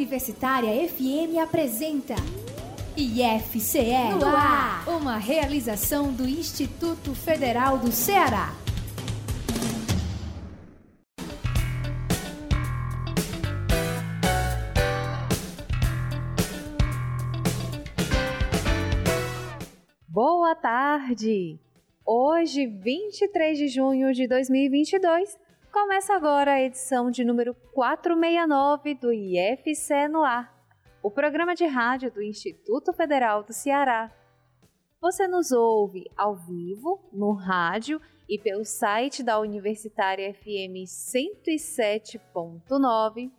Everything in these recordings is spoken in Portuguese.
Universitária FM apresenta IFCE no ar, uma realização do Instituto Federal do Ceará. Boa tarde! Hoje, 23 de junho de 2022, começa agora a edição de número 469 do IFCE no ar, o programa de rádio do Instituto Federal do Ceará. Você nos ouve ao vivo, no rádio e pelo site da Universitária FM 107.9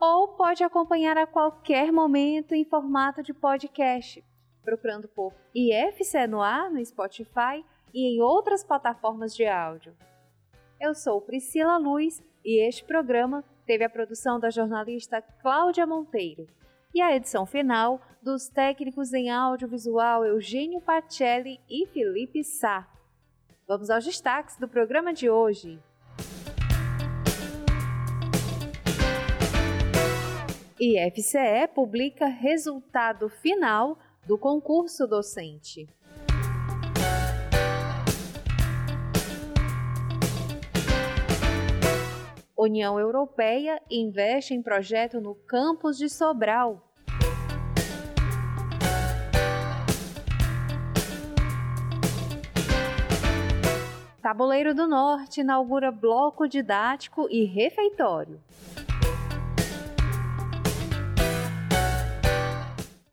ou pode acompanhar a qualquer momento em formato de podcast procurando por IFC no ar no Spotify e em outras plataformas de áudio. Eu sou Priscila Luz e este programa teve a produção da jornalista Cláudia Monteiro e a edição final dos técnicos em audiovisual Eugênio Pacelli e Felipe Sá. Vamos aos destaques do programa de hoje. IFCE publica resultado final do concurso docente. União Europeia investe em projeto no campus de Sobral. Tabuleiro do Norte inaugura bloco didático e refeitório.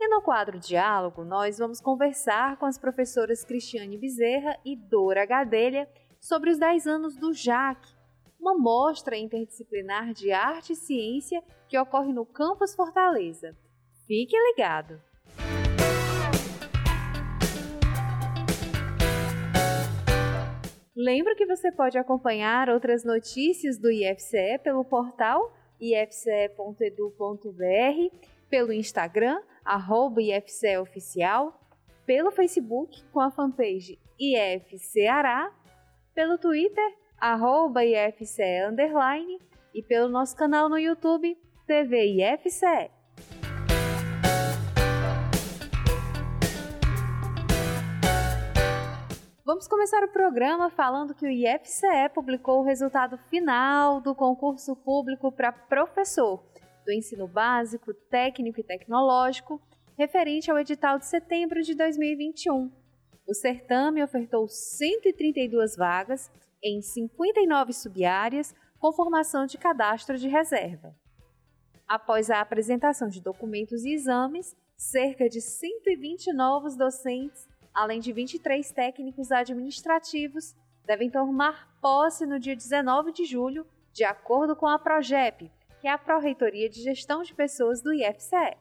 no quadro Diálogo, nós vamos conversar com as professoras Cristiane Bezerra e Dora Gadelha sobre os 10 anos do JAC, uma mostra interdisciplinar de arte e ciência que ocorre no Campus Fortaleza. Fique ligado! Lembro que você pode acompanhar outras notícias do IFCE pelo portal ifce.edu.br, pelo Instagram arroba IFCE Oficial, pelo Facebook com a fanpage IFCeará, pelo Twitter, arroba IFCE Underline e pelo nosso canal no YouTube, TV IFCE. Vamos começar o programa falando que o IFCE publicou o resultado final do concurso público para professor do ensino básico, técnico e tecnológico, referente ao edital de setembro de 2021. O certame ofertou 132 vagas em 59 subáreas com formação de cadastro de reserva. Após a apresentação de documentos e exames, cerca de 120 novos docentes, além de 23 técnicos administrativos, devem tomar posse no dia 19 de julho, de acordo com a PROGEP, que é a Pró-Reitoria de Gestão de Pessoas do IFCE.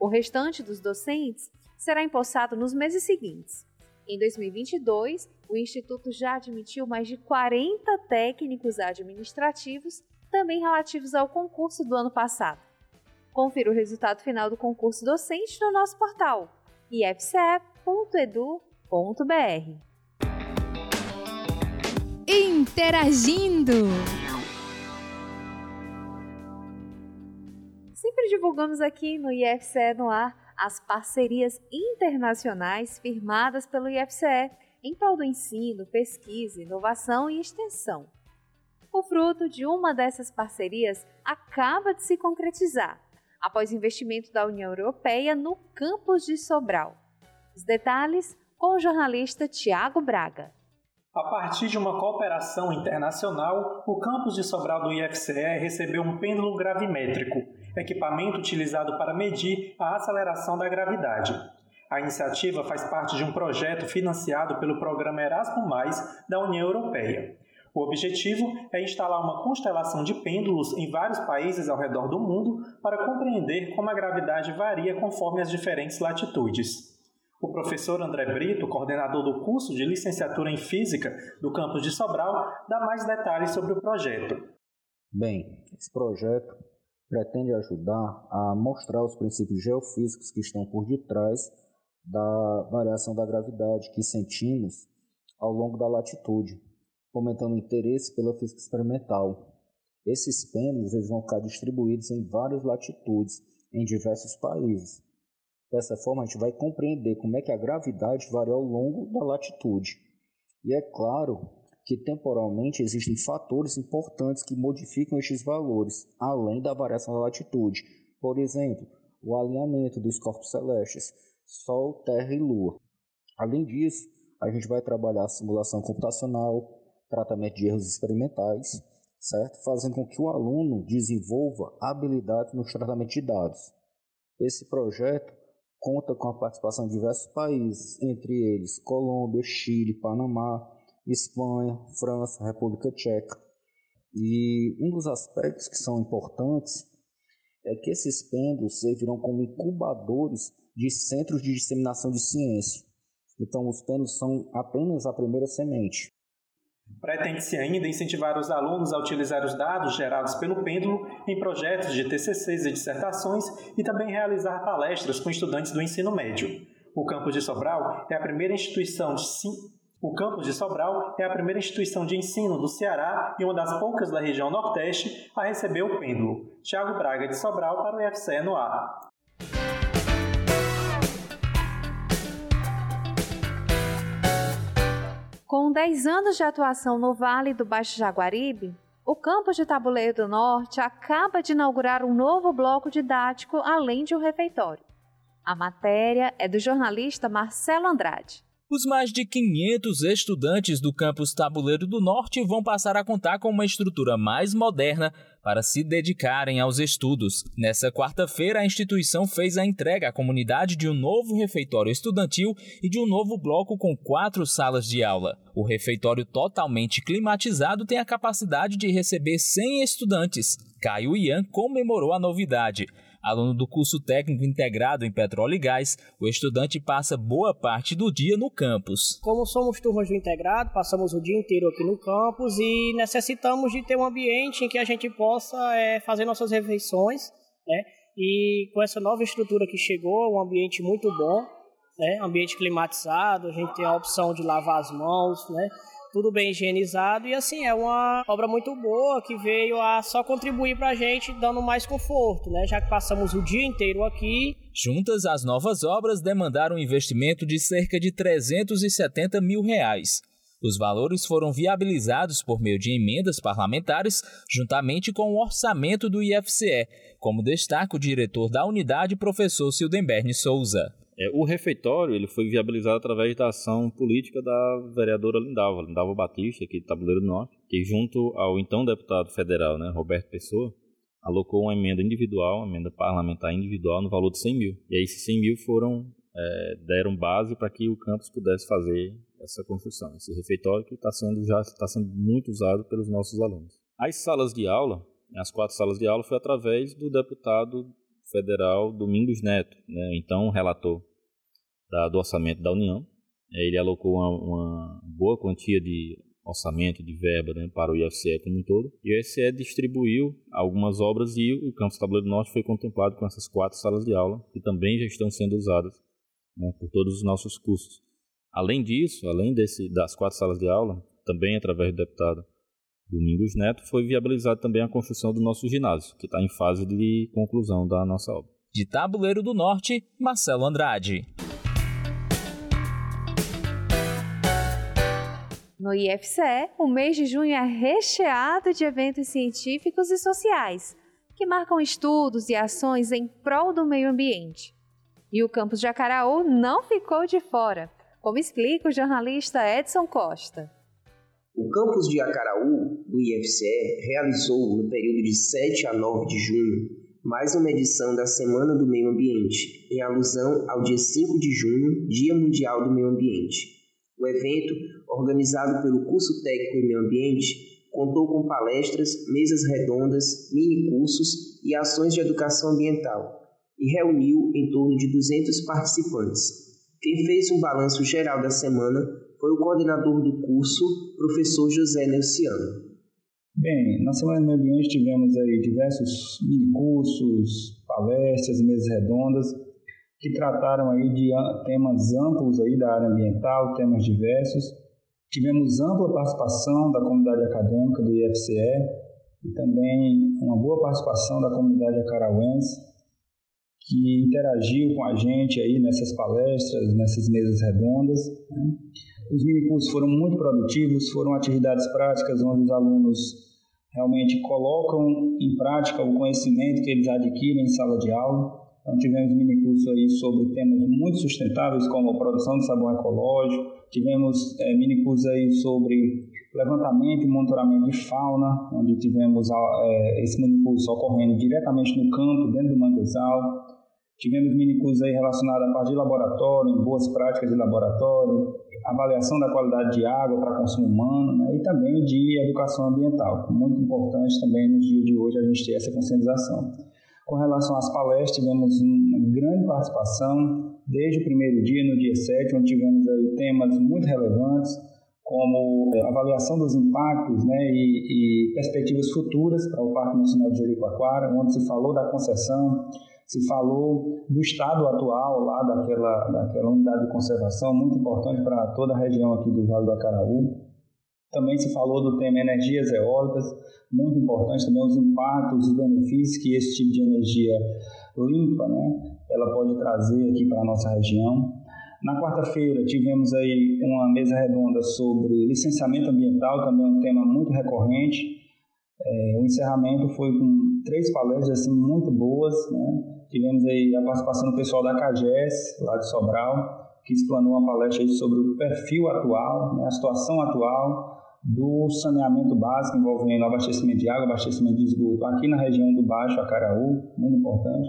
O restante dos docentes será empossado nos meses seguintes. Em 2022, o Instituto já admitiu mais de 40 técnicos administrativos, também relativos ao concurso do ano passado. Confira o resultado final do concurso docente no nosso portal ifce.edu.br. Interagindo! Sempre divulgamos aqui no IFCE no ar as parcerias internacionais firmadas pelo IFCE em prol do ensino, pesquisa, inovação e extensão. O fruto de uma dessas parcerias acaba de se concretizar após investimento da União Europeia no campus de Sobral. Os detalhes com o jornalista Tiago Braga. A partir de uma cooperação internacional, o campus de Sobral do IFCE recebeu um pêndulo gravimétrico, equipamento utilizado para medir a aceleração da gravidade. A iniciativa faz parte de um projeto financiado pelo programa Erasmus, da União Europeia. O objetivo é instalar uma constelação de pêndulos em vários países ao redor do mundo para compreender como a gravidade varia conforme as diferentes latitudes. O professor André Brito, coordenador do curso de licenciatura em Física do campus de Sobral, dá mais detalhes sobre o projeto. Bem, esse projeto pretende ajudar a mostrar os princípios geofísicos que estão por detrás da variação da gravidade que sentimos ao longo da latitude, fomentando o interesse pela física experimental. Esses pêndulos eles vão ficar distribuídos em várias latitudes, em diversos países. Dessa forma, a gente vai compreender como é que a gravidade varia ao longo da latitude. E é claro que temporalmente existem fatores importantes que modificam estes valores, além da variação da latitude. Por exemplo, o alinhamento dos corpos celestes, Sol, Terra e Lua. Além disso, a gente vai trabalhar a simulação computacional, tratamento de erros experimentais, certo? Fazendo com que o aluno desenvolva habilidades no tratamento de dados. Esse projeto conta com a participação de diversos países, entre eles Colômbia, Chile, Panamá, Espanha, França, República Tcheca. E um dos aspectos que são importantes é que esses pêndulos servirão como incubadores de centros de disseminação de ciência. Então, os pêndulos são apenas a primeira semente. Pretende-se ainda incentivar os alunos a utilizar os dados gerados pelo pêndulo em projetos de TCCs e dissertações e também realizar palestras com estudantes do ensino médio. O campus de Sobral é a primeira instituição de o campus de Sobral é a primeira instituição de ensino do Ceará e uma das poucas da região Nordeste a receber o pêndulo. Tiago Braga de Sobral para o IFCE no ar. Com 10 anos de atuação no Vale do Baixo Jaguaribe, o campus de Tabuleiro do Norte acaba de inaugurar um novo bloco didático além de um refeitório. A matéria é do jornalista Marcelo Andrade. Os mais de 500 estudantes do campus Tabuleiro do Norte vão passar a contar com uma estrutura mais moderna para se dedicarem aos estudos. Nessa quarta-feira, a instituição fez a entrega à comunidade de um novo refeitório estudantil e de um novo bloco com quatro salas de aula. O refeitório totalmente climatizado tem a capacidade de receber 100 estudantes. Caio Ian comemorou a novidade. Aluno do curso técnico integrado em petróleo e gás, o estudante passa boa parte do dia no campus. Como somos turmas do integrado, passamos o dia inteiro aqui no campus e necessitamos de ter um ambiente em que a gente possa é, fazer nossas refeições, né? E com essa nova estrutura que chegou, um ambiente muito bom, né? Ambiente climatizado, a gente tem a opção de lavar as mãos, né? Tudo bem higienizado e assim é uma obra muito boa que veio a só contribuir para a gente dando mais conforto, né? Já que passamos o dia inteiro aqui. Juntas, as novas obras demandaram um investimento de cerca de 370 mil reais. Os valores foram viabilizados por meio de emendas parlamentares, juntamente com o orçamento do IFCE, como destaca o diretor da unidade, professor Sildenberne Souza. É, o refeitório ele foi viabilizado através da ação política da vereadora Lindalva, Lindalva Batista, aqui de Tabuleiro do Norte, que junto ao então deputado federal, né, Roberto Pessoa, alocou uma emenda individual, uma emenda parlamentar individual no valor de 100 mil. E aí esses 100 mil foram, é, deram base para que o campus pudesse fazer essa construção, esse refeitório que está sendo já está sendo muito usado pelos nossos alunos. As salas de aula, as quatro salas de aula, foi através do deputado federal Domingos Neto, né, então relator da, do orçamento da União. É, ele alocou uma, uma, boa quantia de orçamento, de verba né, para o IFCE como um todo. E o IFCE distribuiu algumas obras e o Campus Tabuleiro Norte foi contemplado com essas quatro salas de aula, que também já estão sendo usadas né, por todos os nossos cursos. Além disso, além desse, das quatro salas de aula, também através do deputado Domingos Neto, foi viabilizada também a construção do nosso ginásio, que está em fase de conclusão da nossa obra. De Tabuleiro do Norte, Marcelo Andrade. No IFCE, o mês de junho é recheado de eventos científicos e sociais, que marcam estudos e ações em prol do meio ambiente. E o campus de Acaraú não ficou de fora, como explica o jornalista Edson Costa. O campus de Acaraú, do IFCE, realizou, no período de 7 a 9 de junho, mais uma edição da Semana do Meio Ambiente, em alusão ao dia 5 de junho, Dia Mundial do Meio Ambiente. O evento, organizado pelo Curso Técnico em Meio Ambiente, contou com palestras, mesas redondas, mini-cursos e ações de educação ambiental e reuniu em torno de 200 participantes. Quem fez um balanço geral da semana foi o coordenador do curso, professor José Nelciano. Bem, na Semana do Meio Ambiente tivemos aí diversos mini-cursos, palestras, mesas redondas, que trataram aí de temas amplos aí da área ambiental, temas diversos. Tivemos ampla participação da comunidade acadêmica do IFCE, e também uma boa participação da comunidade acarauense, que interagiu com a gente aí nessas palestras, nessas mesas redondas. Né? Os minicursos foram muito produtivos, foram atividades práticas onde os alunos realmente colocam em prática o conhecimento que eles adquirem em sala de aula. Então, tivemos minicurso aí sobre temas muito sustentáveis, como produção de sabão ecológico, tivemos é, minicursos aí sobre levantamento e monitoramento de fauna, onde tivemos é, esse minicurso ocorrendo diretamente no campo, dentro do manguezal. Tivemos minicursos aí relacionados à parte de laboratório, boas práticas de laboratório, avaliação da qualidade de água para consumo humano né, e também de educação ambiental. Muito importante também nos dias de hoje a gente ter essa conscientização. Com relação às palestras, tivemos uma grande participação desde o primeiro dia, no dia 7, onde tivemos aí temas muito relevantes, como eh, avaliação dos impactos né, e, e perspectivas futuras para o Parque Nacional de Jericoacoara, onde se falou da concessão, se falou do estado atual lá daquela, daquela unidade de conservação, muito importante para toda a região aqui do Vale do Acaraú. Também se falou do tema energias eólicas, muito importante também os impactos e benefícios que esse tipo de energia limpa, né, ela pode trazer aqui para a nossa região. Na quarta-feira tivemos aí uma mesa redonda sobre licenciamento ambiental, também um tema muito recorrente. É, o encerramento foi com três palestras assim, muito boas, né? Tivemos aí a participação do pessoal da CAGES, lá de Sobral, que explanou uma palestra sobre o perfil atual, né, a situação atual do saneamento básico envolvendo abastecimento de água, abastecimento de esgoto aqui na região do Baixo Acaraú, muito importante.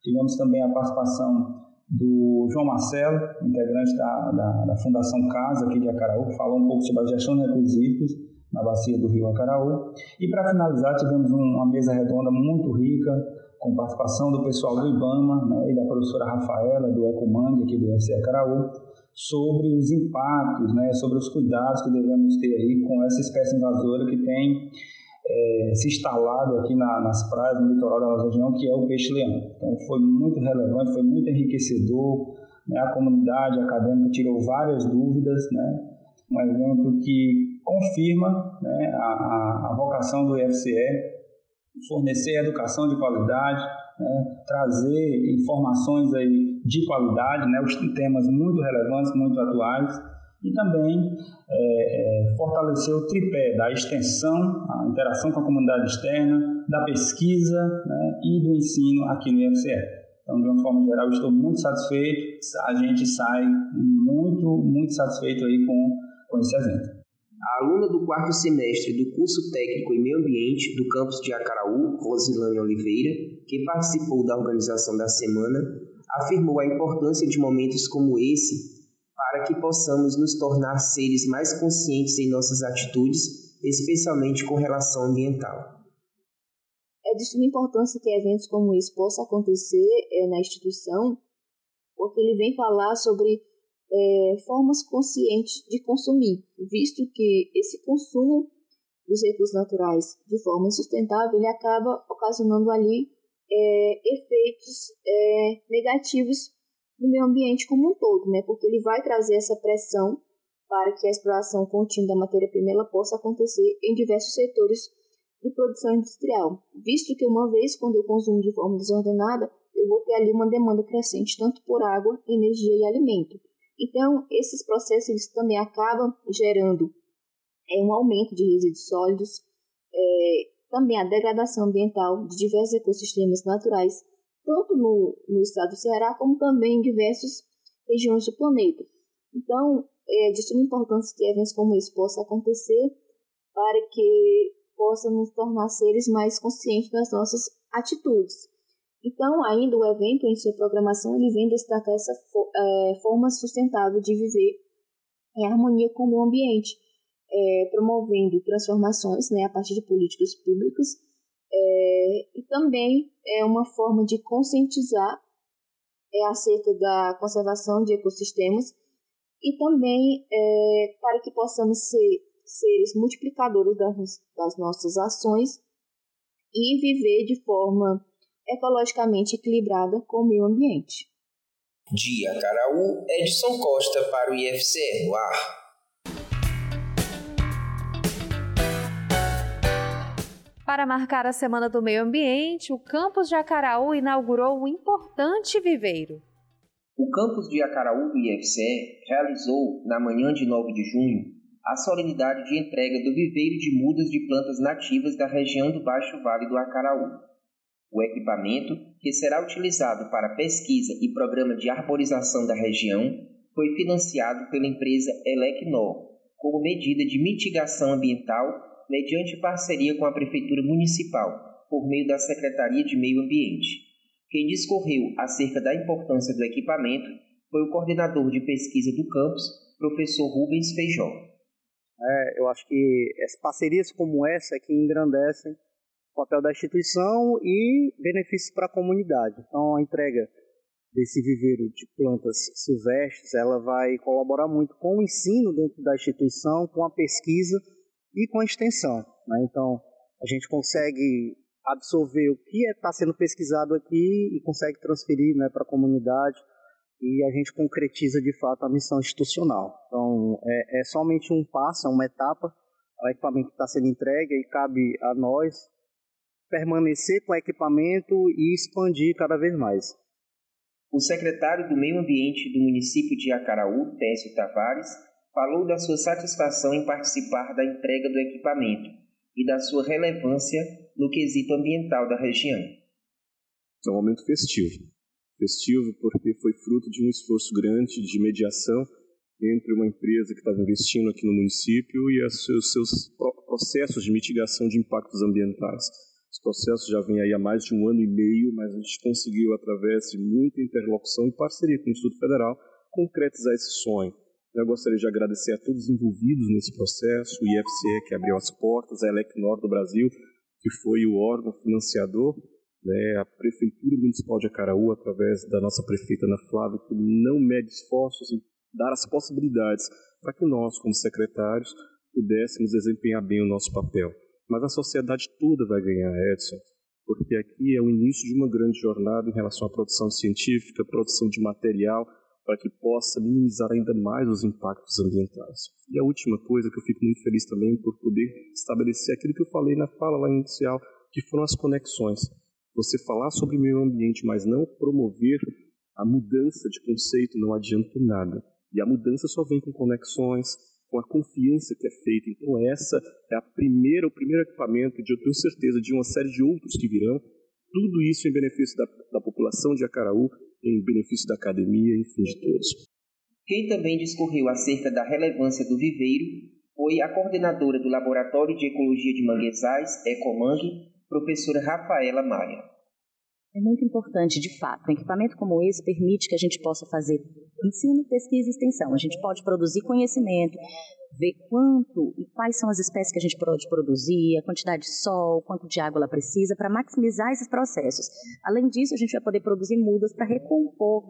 Tivemos também a participação do João Marcelo, integrante da, da, da Fundação Casa aqui de Acaraú, que falou um pouco sobre a gestão de recursos hídricos na bacia do Rio Acaraú. E para finalizar, tivemos uma mesa redonda muito rica, com participação do pessoal do IBAMA né, e da professora Rafaela, do Ecomang, aqui do UFC Acaraú, sobre os impactos, né, sobre os cuidados que devemos ter aí com essa espécie invasora que tem é, se instalado aqui na, nas praias, no litoral da nossa região, que é o peixe-leão. Então foi muito relevante, foi muito enriquecedor, né, a comunidade acadêmica tirou várias dúvidas, né, um evento que confirma né, a, a vocação do IFCE fornecer educação de qualidade, né, trazer informações aí de qualidade, né, os temas muito relevantes, muito atuais, e também é, é, fortalecer o tripé da extensão, a interação com a comunidade externa, da pesquisa né, e do ensino aqui no IFCE. Então, de uma forma geral, estou muito satisfeito, a gente sai muito, muito satisfeito aí com, com esse evento. A aluna do quarto semestre do curso técnico em meio ambiente do campus de Acaraú, Rosilane Oliveira, que participou da organização da semana, afirmou a importância de momentos como esse para que possamos nos tornar seres mais conscientes em nossas atitudes, especialmente com relação ambiental. É de suma importância que eventos como esse possam acontecer é, na instituição, porque ele vem falar sobre é, formas conscientes de consumir, visto que esse consumo dos recursos naturais de forma sustentável ele acaba ocasionando ali é, efeitos é, negativos no meio ambiente como um todo, né? porque ele vai trazer essa pressão para que a exploração contínua da matéria-prima possa acontecer em diversos setores de produção industrial, visto que uma vez quando eu consumo de forma desordenada, eu vou ter ali uma demanda crescente tanto por água, energia e alimento. Então, esses processos eles também acabam gerando é, um aumento de resíduos sólidos, é, também a degradação ambiental de diversos ecossistemas naturais, tanto no, no estado do Ceará como também em diversas regiões do planeta. Então, é de suma importância que eventos como esse possam acontecer para que possam nos tornar seres mais conscientes das nossas atitudes. Então, ainda o evento em sua programação ele vem destacar essa é, forma sustentável de viver em harmonia com o meio ambiente, é, promovendo transformações né, a partir de políticas públicas é, e também é uma forma de conscientizar é, acerca da conservação de ecossistemas e também é, para que possamos ser seres multiplicadores das, das nossas ações e viver de forma ecologicamente equilibrada com o meio ambiente. Dia Caraú, Edson Costa para o IFCE no ar. Para marcar a Semana do Meio Ambiente, o campus de Acaraú inaugurou um importante viveiro. O campus de Acaraú do IFCE realizou, na manhã de 9 de junho, a solenidade de entrega do viveiro de mudas de plantas nativas da região do Baixo Vale do Acaraú. O equipamento, que será utilizado para pesquisa e programa de arborização da região, foi financiado pela empresa Elecnor, como medida de mitigação ambiental mediante parceria com a Prefeitura Municipal, por meio da Secretaria de Meio Ambiente. Quem discorreu acerca da importância do equipamento foi o coordenador de pesquisa do campus, professor Rubens Feijó. É, eu acho que parcerias como essa é que engrandecem o papel da instituição e benefícios para a comunidade. Então, a entrega desse viveiro de plantas silvestres, ela vai colaborar muito com o ensino dentro da instituição, com a pesquisa e com a extensão. Né? Então, a gente consegue absorver o que está é, sendo pesquisado aqui e consegue transferir né, para a comunidade e a gente concretiza de fato a missão institucional. Então, é, é somente um passo, é uma etapa, o equipamento está sendo entregue e cabe a nós permanecer com o equipamento e expandir cada vez mais. O secretário do Meio Ambiente do município de Acaraú, Técio Tavares, falou da sua satisfação em participar da entrega do equipamento e da sua relevância no quesito ambiental da região. É um momento festivo. Festivo porque foi fruto de um esforço grande de mediação entre uma empresa que estava investindo aqui no município e os seus, seus processos de mitigação de impactos ambientais. Os processos já vêm aí há mais de um ano e meio, mas a gente conseguiu, através de muita interlocução e parceria com o Instituto Federal, concretizar esse sonho. Eu gostaria de agradecer a todos os envolvidos nesse processo, o IFCE que abriu as portas, a Elecnor do Brasil, que foi o órgão financiador, né, a Prefeitura Municipal de Acaraú, através da nossa prefeita Ana Flávia, que não mede esforços em dar as possibilidades para que nós, como secretários, pudéssemos desempenhar bem o nosso papel. Mas a sociedade toda vai ganhar, Edson, porque aqui é o início de uma grande jornada em relação à produção científica, produção de material, para que possa minimizar ainda mais os impactos ambientais. E a última coisa que eu fico muito feliz também por poder estabelecer aquilo que eu falei na fala lá inicial, que foram as conexões. Você falar sobre meio ambiente, mas não promover a mudança de conceito não adianta nada. E a mudança só vem com conexões, com a confiança que é feita. Então essa é a primeira, o primeiro equipamento, de eu tenho certeza, de uma série de outros que virão. Tudo isso em benefício da, da população de Acaraú em benefício da academia, enfim, de todos. Quem também discorreu acerca da relevância do viveiro foi a coordenadora do Laboratório de Ecologia de Manguezais, Ecomang, professora Rafaela Maia. É muito importante, de fato. Um equipamento como esse permite que a gente possa fazer ensino, pesquisa e extensão. A gente pode produzir conhecimento, ver quanto e quais são as espécies que a gente pode produzir, a quantidade de sol, quanto de água ela precisa, para maximizar esses processos. Além disso, a gente vai poder produzir mudas para recompor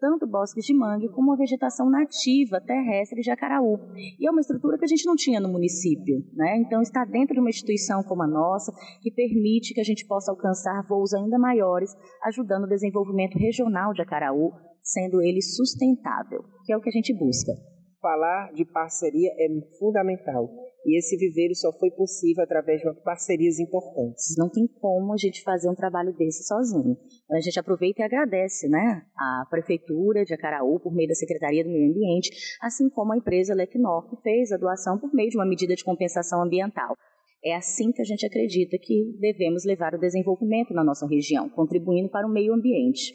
tanto bosques de mangue como a vegetação nativa terrestre de Acaraú. E é uma estrutura que a gente não tinha no município, né? Então está dentro de uma instituição como a nossa, que permite que a gente possa alcançar voos ainda maiores, ajudando o desenvolvimento regional de Acaraú, sendo ele sustentável, que é o que a gente busca falar de parceria é fundamental. E esse viveiro só foi possível através de parcerias importantes. Não tem como a gente fazer um trabalho desse sozinho. Então, a gente aproveita e agradece né, a Prefeitura de Acaraú, por meio da Secretaria do Meio Ambiente, assim como a empresa Lecnor, que fez a doação por meio de uma medida de compensação ambiental. É assim que a gente acredita que devemos levar o desenvolvimento na nossa região, contribuindo para o meio ambiente.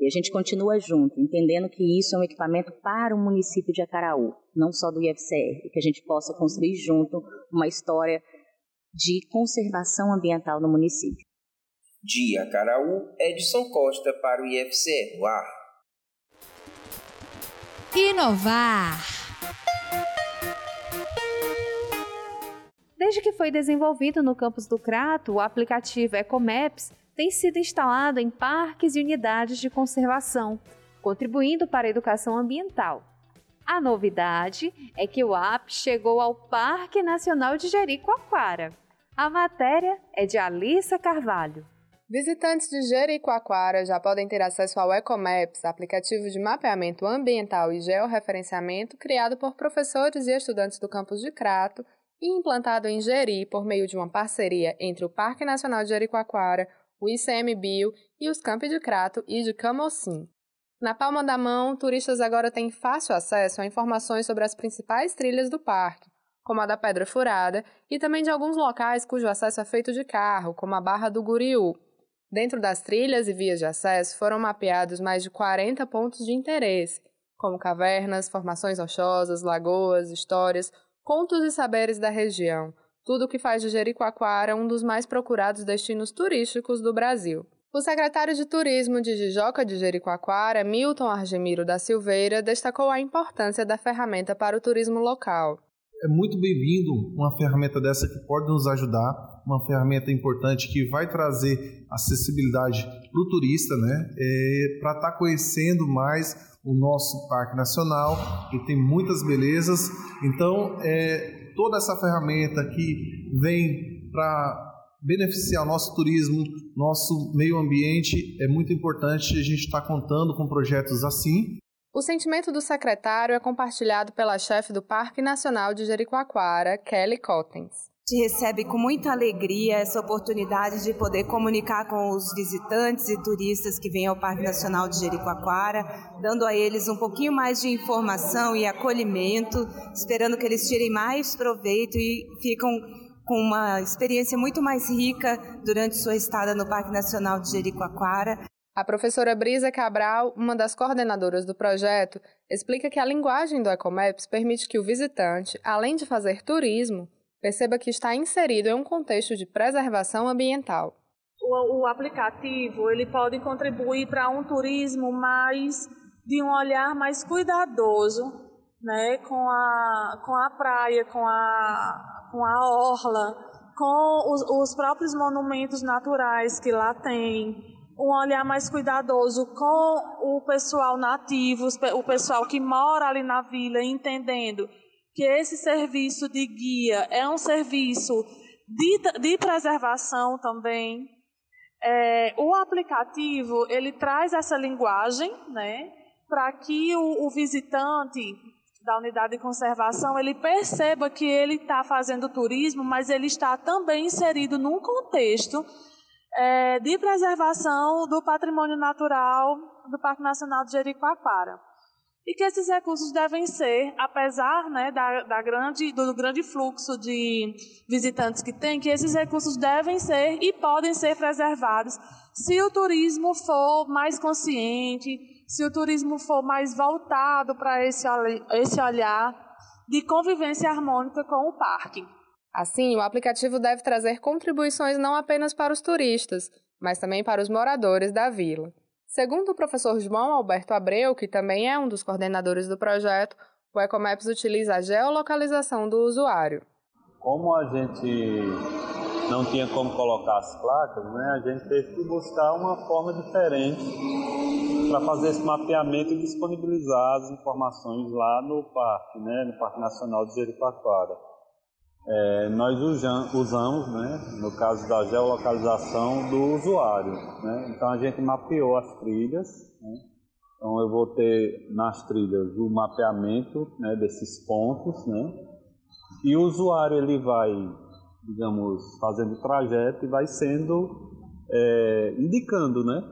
E a gente continua junto, entendendo que isso é um equipamento para o município de Acaraú, não só do IFCE, e que a gente possa construir junto uma história de conservação ambiental no município. De Acaraú, Edson Costa para o IFCE no ar. Inovar. Desde que foi desenvolvido no campus do Crato, o aplicativo Ecomaps tem sido instalado em parques e unidades de conservação, contribuindo para a educação ambiental. A novidade é que o app chegou ao Parque Nacional de Jericoacoara. A matéria é de Alissa Carvalho. Visitantes de Jericoacoara já podem ter acesso ao Ecomaps, aplicativo de mapeamento ambiental e georreferenciamento criado por professores e estudantes do campus de Crato e implantado em Jeri por meio de uma parceria entre o Parque Nacional de Jericoacoara, o ICMBio e os Campi de Crato e de Camocim. Na palma da mão, turistas agora têm fácil acesso a informações sobre as principais trilhas do parque, como a da Pedra Furada, e também de alguns locais cujo acesso é feito de carro, como a Barra do Guriú. Dentro das trilhas e vias de acesso foram mapeados mais de 40 pontos de interesse, como cavernas, formações rochosas, lagoas, histórias, contos e saberes da região, tudo o que faz de Jericoacoara um dos mais procurados destinos turísticos do Brasil. O secretário de Turismo de Jijoca de Jericoacoara, Milton Argemiro da Silveira, destacou a importância da ferramenta para o turismo local. É muito bem-vindo uma ferramenta dessa que pode nos ajudar, uma ferramenta importante que vai trazer acessibilidade para o turista, né? É, para estar tá conhecendo mais o nosso Parque Nacional, que tem muitas belezas. Então, é, toda essa ferramenta que vem para beneficiar nosso turismo, nosso meio ambiente, é muito importante a gente estar tá contando com projetos assim. O sentimento do secretário é compartilhado pela chefe do Parque Nacional de Jericoacoara, Kelly Cottens gente recebe com muita alegria essa oportunidade de poder comunicar com os visitantes e turistas que vêm ao Parque Nacional de Jericoacoara, dando a eles um pouquinho mais de informação e acolhimento, esperando que eles tirem mais proveito e ficam com uma experiência muito mais rica durante sua estada no Parque Nacional de Jericoacoara. A professora Brisa Cabral, uma das coordenadoras do projeto, explica que a linguagem do Ecomaps permite que o visitante, além de fazer turismo, perceba que está inserido em um contexto de preservação ambiental. O, o aplicativo ele pode contribuir para um turismo mais de um olhar mais cuidadoso, né, com a com a praia, com a com a orla, com os, os próprios monumentos naturais que lá tem, um olhar mais cuidadoso com o pessoal nativo, o pessoal que mora ali na vila, entendendo que esse serviço de guia é um serviço de, de preservação também. É, o aplicativo ele traz essa linguagem, né, para que o, o, visitante da unidade de conservação ele perceba que ele está fazendo turismo, mas ele está também inserido num contexto é, de preservação do patrimônio natural do Parque Nacional de Jericoacoara e que esses recursos devem ser, apesar né, da, da grande, do grande fluxo de visitantes que tem, que esses recursos devem ser e podem ser preservados se o turismo for mais consciente, se o turismo for mais voltado para esse, esse olhar de convivência harmônica com o parque. Assim, o aplicativo deve trazer contribuições não apenas para os turistas, mas também para os moradores da vila. Segundo o professor João Alberto Abreu, que também é um dos coordenadores do projeto, o Ecomaps utiliza a geolocalização do usuário. Como a gente não tinha como colocar as placas, né, a gente teve que buscar uma forma diferente para fazer esse mapeamento e disponibilizar as informações lá no parque, né, no Parque Nacional de Jericoacoara. É, nós usamos, né, no caso da geolocalização do usuário. Né? Então a gente mapeou as trilhas. Né? Então eu vou ter nas trilhas o mapeamento né, desses pontos. Né? E o usuário ele vai, digamos, fazendo o trajeto e vai sendo é, indicando né,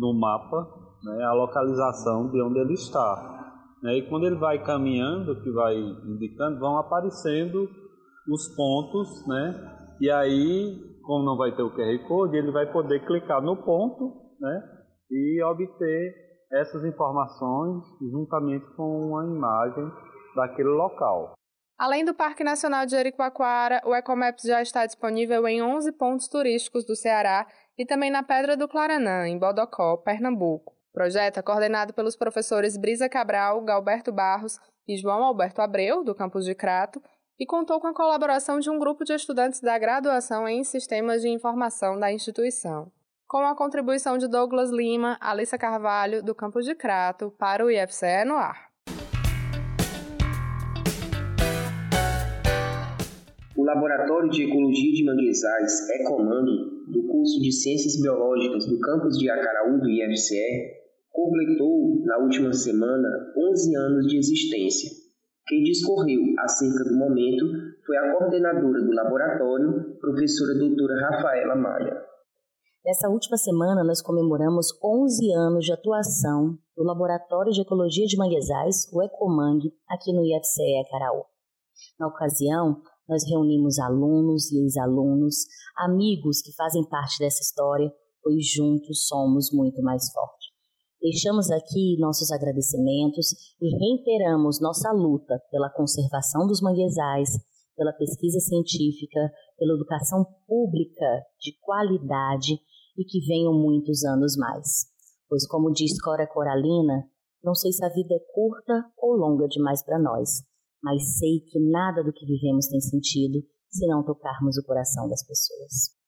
no mapa né, a localização de onde ele está. Né? E quando ele vai caminhando, que vai indicando, vão aparecendo os pontos, né? E aí, como não vai ter o QR Code, ele vai poder clicar no ponto, né? E obter essas informações juntamente com a imagem daquele local. Além do Parque Nacional de Jericoacoara, o Ecomaps já está disponível em 11 pontos turísticos do Ceará e também na Pedra do Claranã, em Bodocó, Pernambuco. O projeto é coordenado pelos professores Brisa Cabral, Galberto Barros e João Alberto Abreu, do campus de Crato, e contou com a colaboração de um grupo de estudantes da graduação em Sistemas de Informação da instituição, com a contribuição de Douglas Lima, Alissa Carvalho, do campus de Crato, para o IFCE no ar. O Laboratório de Ecologia de Manguezais, ECOMANG, do curso de Ciências Biológicas do campus de Acaraú do IFCE, completou, na última semana, 11 anos de existência que discorreu acerca do momento foi a coordenadora do laboratório, professora doutora Rafaela Maia. Nessa última semana, nós comemoramos 11 anos de atuação do Laboratório de Ecologia de Manguezais, o ECOMANG, aqui no IFCE Acaraú. Na ocasião, nós reunimos alunos e ex-alunos, amigos que fazem parte dessa história, pois juntos somos muito mais fortes. Deixamos aqui nossos agradecimentos e reiteramos nossa luta pela conservação dos manguezais, pela pesquisa científica, pela educação pública de qualidade e que venham muitos anos mais. Pois, como diz Cora Coralina, não sei se a vida é curta ou longa demais para nós, mas sei que nada do que vivemos tem sentido se não tocarmos o coração das pessoas.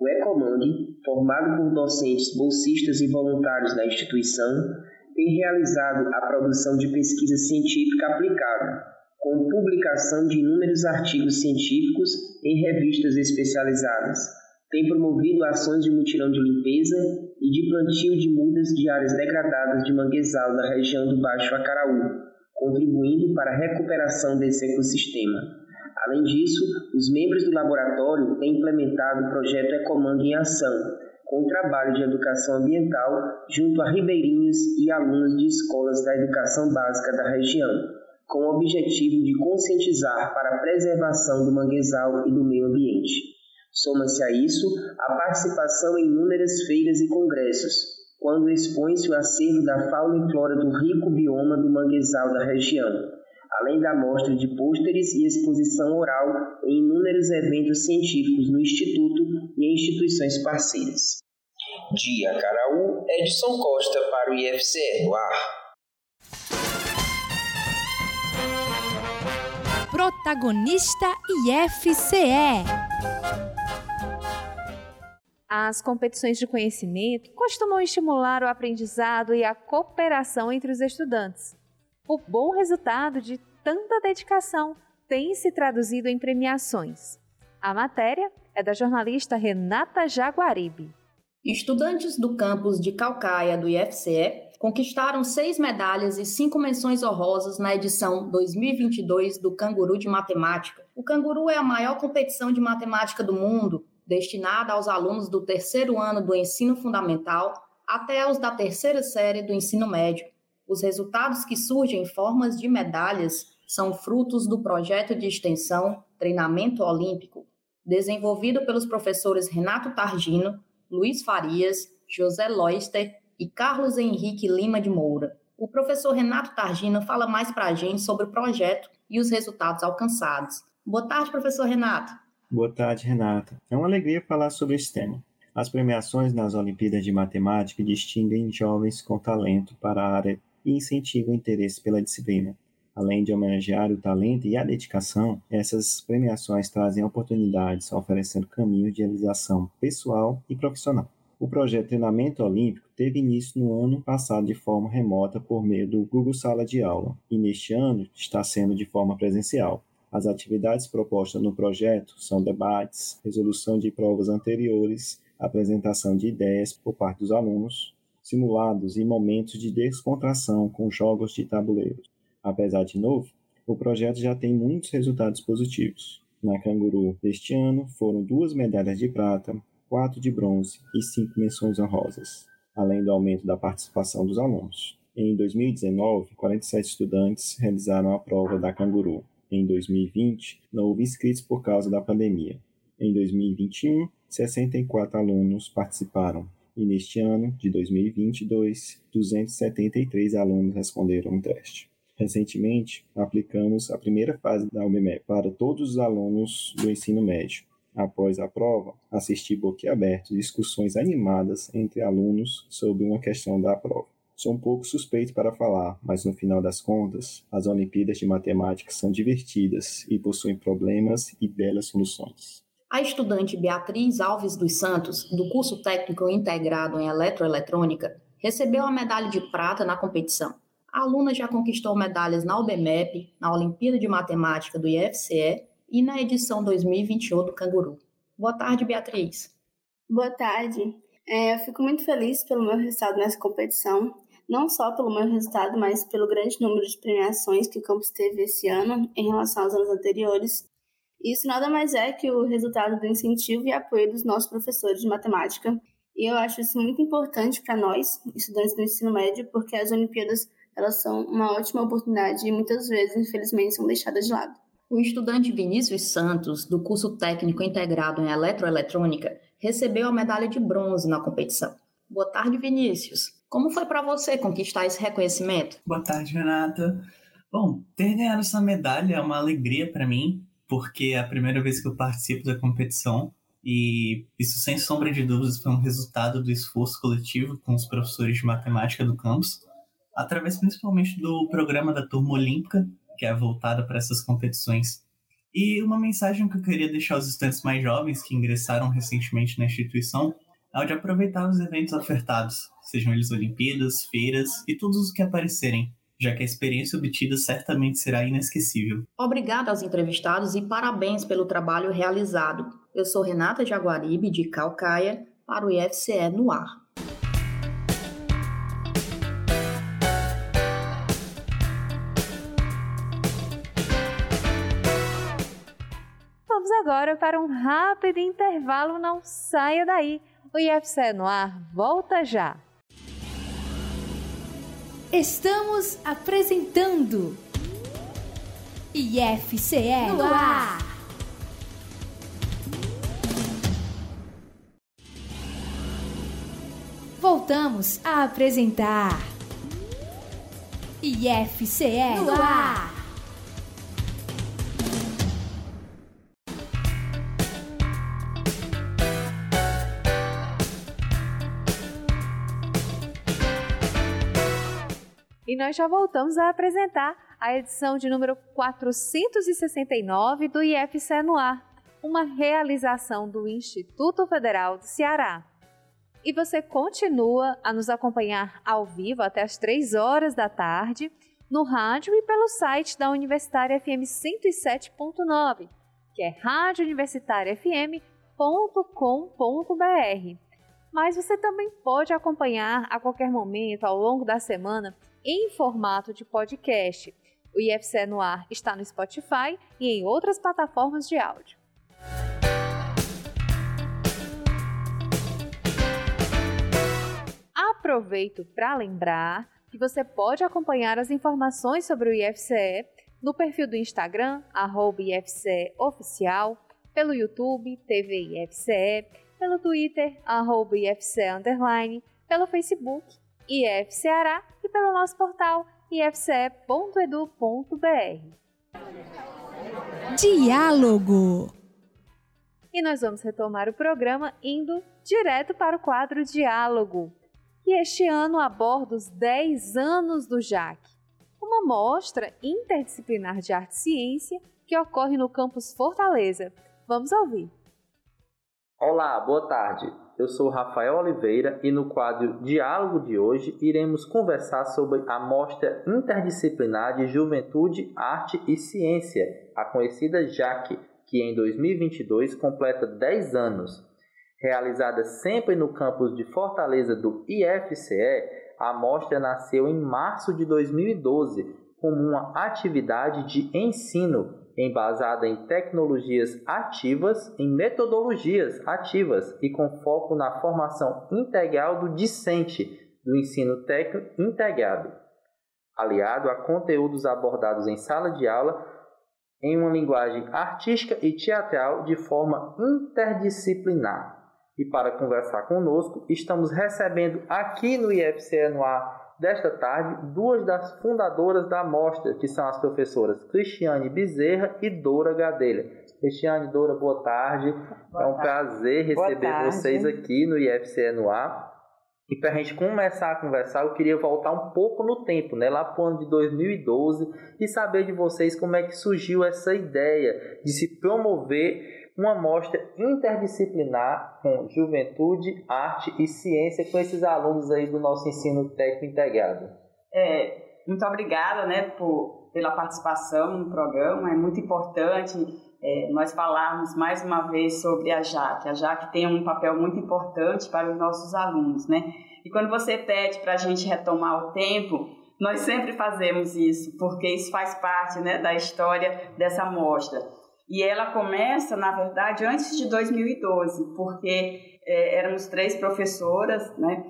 O Ecomang, formado por docentes, bolsistas e voluntários da instituição, tem realizado a produção de pesquisa científica aplicada, com publicação de inúmeros artigos científicos em revistas especializadas. Tem promovido ações de mutirão de limpeza e de plantio de mudas de áreas degradadas de manguezal da região do Baixo Acaraú, contribuindo para a recuperação desse ecossistema. Além disso, os membros do laboratório têm implementado o projeto Ecomang em Ação, com trabalho de educação ambiental junto a ribeirinhos e alunos de escolas da educação básica da região, com o objetivo de conscientizar para a preservação do manguezal e do meio ambiente. Soma-se a isso a participação em inúmeras feiras e congressos, quando expõe-se o acervo da fauna e flora do rico bioma do manguezal da região, além da mostra de pôsteres e exposição oral em inúmeros eventos científicos no Instituto e em instituições parceiras. Dia Caraú, Edson Costa para o IFCE no ar. Protagonista IFCE. As competições de conhecimento costumam estimular o aprendizado e a cooperação entre os estudantes. O bom resultado de tanta dedicação tem se traduzido em premiações. A matéria é da jornalista Renata Jaguaribe. Estudantes do campus de Calcaia do IFCE conquistaram seis medalhas e cinco menções honrosas na edição 2022 do Canguru de Matemática. O Canguru é a maior competição de matemática do mundo, destinada aos alunos do terceiro ano do ensino fundamental até os da terceira série do ensino médio. Os resultados que surgem em formas de medalhas são frutos do projeto de extensão Treinamento Olímpico, desenvolvido pelos professores Renato Targino, Luiz Farias, José Loister e Carlos Henrique Lima de Moura. O professor Renato Targino fala mais para a gente sobre o projeto e os resultados alcançados. Boa tarde, professor Renato. Boa tarde, Renata. É uma alegria falar sobre esse tema. As premiações nas Olimpíadas de Matemática distinguem jovens com talento para a área e incentiva o interesse pela disciplina. Além de homenagear o talento e a dedicação, essas premiações trazem oportunidades, oferecendo caminhos de realização pessoal e profissional. O projeto Treinamento Olímpico teve início no ano passado de forma remota por meio do Google Sala de Aula e neste ano está sendo de forma presencial. As atividades propostas no projeto são debates, resolução de provas anteriores, apresentação de ideias por parte dos alunos, simulados e momentos de descontração com jogos de tabuleiro. Apesar de novo, o projeto já tem muitos resultados positivos. Na Canguru deste ano foram duas medalhas de prata, quatro de bronze e cinco menções honrosas, além do aumento da participação dos alunos. Em 2019, 47 estudantes realizaram a prova da Canguru. Em 2020, não houve inscritos por causa da pandemia. Em 2021, 64 alunos participaram, e neste ano de 2022, 273 alunos responderam o teste. Recentemente, aplicamos a primeira fase da UBMEP para todos os alunos do ensino médio. Após a prova, assisti boquiaberto discussões animadas entre alunos sobre uma questão da prova. Sou um pouco suspeito para falar, mas no final das contas, as Olimpíadas de Matemática são divertidas e possuem problemas e belas soluções. A estudante Beatriz Alves dos Santos, do curso técnico integrado em eletroeletrônica, recebeu a medalha de prata na competição. A aluna já conquistou medalhas na UBMEP, na Olimpíada de Matemática do IFCE e na edição 2021 do Canguru. Boa tarde, Beatriz. Boa tarde. É, eu fico muito feliz pelo meu resultado nessa competição, não só pelo meu resultado, mas pelo grande número de premiações que o campus teve esse ano em relação aos anos anteriores Isso nada mais é que o resultado do incentivo e apoio dos nossos professores de matemática. E eu acho isso muito importante para nós, estudantes do ensino médio, porque as Olimpíadas elas são uma ótima oportunidade e muitas vezes, infelizmente, são deixadas de lado. O estudante Vinícius Santos, do curso técnico integrado em eletroeletrônica, recebeu a medalha de bronze na competição. Boa tarde, Vinícius. Como foi para você conquistar esse reconhecimento? Boa tarde, Renata. Bom, ter ganhado essa medalha é uma alegria para mim, porque é a primeira vez que eu participo da competição e isso, sem sombra de dúvidas, foi um resultado do esforço coletivo com os professores de matemática do campus, através principalmente do programa da Turma Olímpica, que é voltada para essas competições. E uma mensagem que eu queria deixar aos estudantes mais jovens que ingressaram recentemente na instituição é o de aproveitar os eventos ofertados, sejam eles Olimpíadas, feiras e todos os que aparecerem, já que a experiência obtida certamente será inesquecível. Obrigada aos entrevistados e parabéns pelo trabalho realizado. Eu sou Renata Jaguaribe, de Calcaia, para o IFCE no ar. Vamos agora para um rápido intervalo, não saia daí. O IFCE no ar volta já. Estamos apresentando IFCE no ar. Voltamos a apresentar IFCE no ar. E nós já voltamos a apresentar a edição de número 469 do IFCE no ar, uma realização do Instituto Federal do Ceará. E você continua a nos acompanhar ao vivo até as 3 horas da tarde no rádio e pelo site da Universitária FM 107.9, que é radiouniversitariafm.com.br. Mas você também pode acompanhar a qualquer momento ao longo da semana em formato de podcast. O IFCE no ar está no Spotify e em outras plataformas de áudio. Aproveito para lembrar que você pode acompanhar as informações sobre o IFCE no perfil do Instagram, arroba IFCE Oficial, pelo YouTube, TV IFCE, pelo Twitter, IFCE pelo Facebook, IF Ceará e pelo nosso portal ifce.edu.br. Diálogo. E nós vamos retomar o programa indo direto para o quadro Diálogo, que este ano aborda os 10 anos do JAC, uma mostra interdisciplinar de arte e ciência que ocorre no campus Fortaleza. Vamos ouvir. Olá, boa tarde. Eu sou Rafael Oliveira e no quadro Diálogo de hoje iremos conversar sobre a Mostra Interdisciplinar de Juventude, Arte e Ciência, a conhecida JAC, que em 2022 completa 10 anos. Realizada sempre no campus de Fortaleza do IFCE, a mostra nasceu em março de 2012 como uma atividade de ensino embasada em tecnologias ativas, em metodologias ativas e com foco na formação integral do discente do ensino técnico integrado, aliado a conteúdos abordados em sala de aula em uma linguagem artística e teatral de forma interdisciplinar. E para conversar conosco, estamos recebendo aqui no IFCE no ar desta tarde duas das fundadoras da mostra, que são as professoras Cristiane Bezerra e Dora Gadelha. Cristiane Dora, boa tarde. Boa é um tarde. prazer receber vocês aqui no IFCE no ar. E para a gente começar a conversar, eu queria voltar um pouco no tempo, né? lá para o ano de 2012, e saber de vocês como é que surgiu essa ideia de se promover uma mostra interdisciplinar com juventude, arte e ciência com esses alunos aí do nosso ensino técnico integrado. É, muito obrigada né, por, pela participação no programa, é muito importante é, nós falarmos mais uma vez sobre a JAC. A JAC tem um papel muito importante para os nossos alunos, né? E quando você pede para a gente retomar o tempo, nós sempre fazemos isso, porque isso faz parte né, da história dessa mostra. E ela começa, na verdade, antes de 2012, porque é, éramos três professoras, né?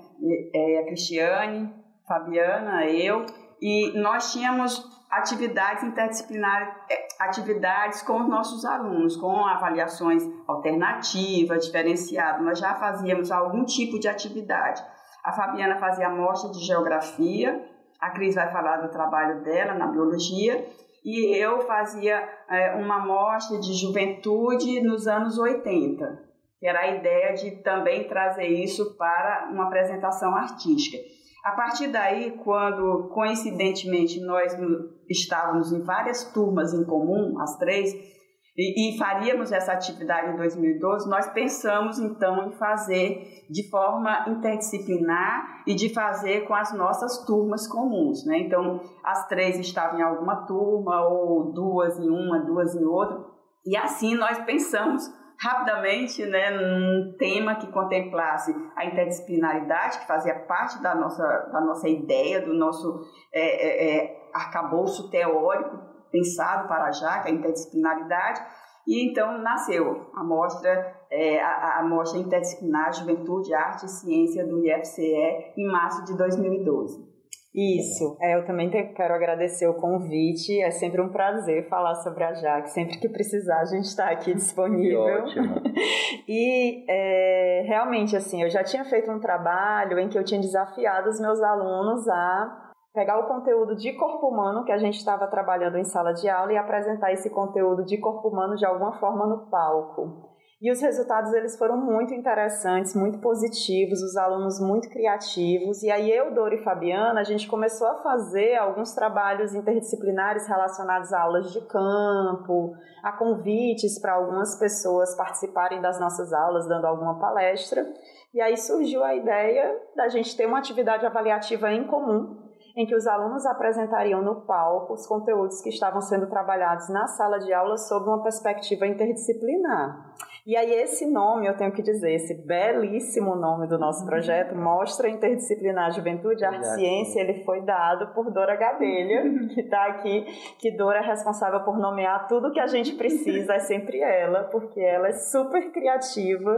É, a Cristiane, Fabiana, eu, e nós tínhamos atividades interdisciplinares, é, atividades com os nossos alunos, com avaliações alternativas, diferenciadas. Nós já fazíamos algum tipo de atividade. A Fabiana fazia amostra de geografia, a Cris vai falar do trabalho dela na biologia, e eu fazia é, uma amostra de juventude nos anos 80, que era a ideia de também trazer isso para uma apresentação artística. A partir daí, quando coincidentemente nós estávamos em várias turmas em comum, as três, e, e, faríamos essa atividade em 2012, nós pensamos então em fazer de forma interdisciplinar e de fazer com as nossas turmas comuns. Né? Então, as três estavam em alguma turma, ou duas em uma, duas em outra, e assim nós pensamos rapidamente né, num tema que contemplasse a interdisciplinaridade, que fazia parte da nossa, da nossa ideia, do nosso é, é, é arcabouço teórico pensado para já, que é a interdisciplinaridade, e então nasceu a mostra, é, a, a mostra interdisciplinar Juventude, Arte e Ciência do IFCE em março de 2012. Isso, é, eu também te, quero agradecer o convite, é sempre um prazer falar sobre a JAC, sempre que precisar a gente está aqui disponível. ótimo. e é, realmente, assim, eu já tinha feito um trabalho em que eu tinha desafiado os meus alunos a pegar o conteúdo de corpo humano que a gente estava trabalhando em sala de aula e apresentar esse conteúdo de corpo humano de alguma forma no palco. E os resultados eles foram muito interessantes, muito positivos, os alunos muito criativos. E aí eu, Dora e Fabiana, a gente começou a fazer alguns trabalhos interdisciplinares relacionados a aulas de campo, a convites para algumas pessoas participarem das nossas aulas, dando alguma palestra. E aí surgiu a ideia da gente ter uma atividade avaliativa em comum em que os alunos apresentariam no palco os conteúdos que estavam sendo trabalhados na sala de aula sob uma perspectiva interdisciplinar. E aí esse nome, eu tenho que dizer, esse belíssimo nome do nosso projeto, Mostra Interdisciplinar Juventude, Arte e Ciência, ele foi dado por Dora Gadelha, que está aqui, que Dora é responsável por nomear tudo que a gente precisa, é sempre ela, porque ela é super criativa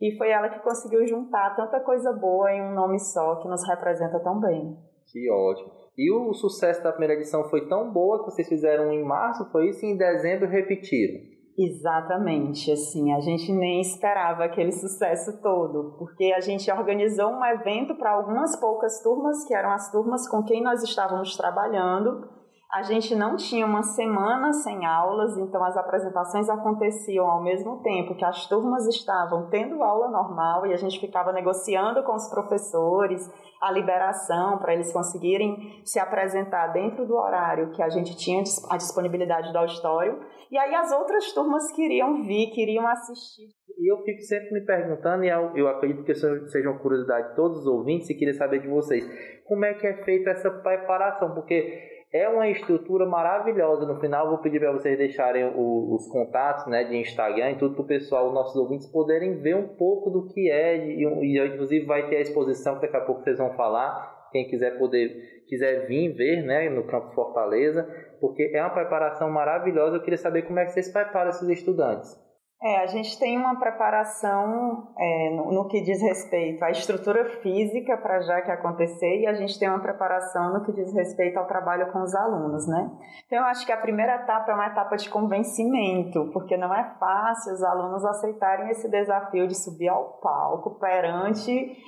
e foi ela que conseguiu juntar tanta coisa boa em um nome só, que nos representa tão bem. Que ótimo. E o sucesso da primeira edição foi tão boa que vocês fizeram em março, foi isso? E em dezembro repetiram. Exatamente, assim, a gente nem esperava aquele sucesso todo, porque a gente organizou um evento para algumas poucas turmas, que eram as turmas com quem nós estávamos trabalhando, a gente não tinha uma semana sem aulas, então as apresentações aconteciam ao mesmo tempo que as turmas estavam tendo aula normal e a gente ficava negociando com os professores a liberação para eles conseguirem se apresentar dentro do horário que a gente tinha a disponibilidade do auditório. E aí as outras turmas queriam vir, queriam assistir. E eu fico sempre me perguntando, e eu acredito que seja uma curiosidade de todos os ouvintes, e queria saber de vocês, como é que é feita essa preparação? Porque é uma estrutura maravilhosa. No final, vou pedir para vocês deixarem o, os contatos né, de Instagram e tudo para o pessoal, os nossos ouvintes, poderem ver um pouco do que é. E, e, inclusive, vai ter a exposição que daqui a pouco vocês vão falar. Quem quiser poder quiser vir ver né, no Campus Fortaleza, porque é uma preparação maravilhosa. Eu queria saber como é que vocês preparam esses estudantes. É, a gente tem uma preparação é, no, no, que diz respeito à estrutura física para já que acontecer e a gente tem uma preparação no que diz respeito ao trabalho com os alunos, né? Então eu acho que a primeira etapa é uma etapa de convencimento, porque não é fácil os alunos aceitarem esse desafio de subir ao palco perante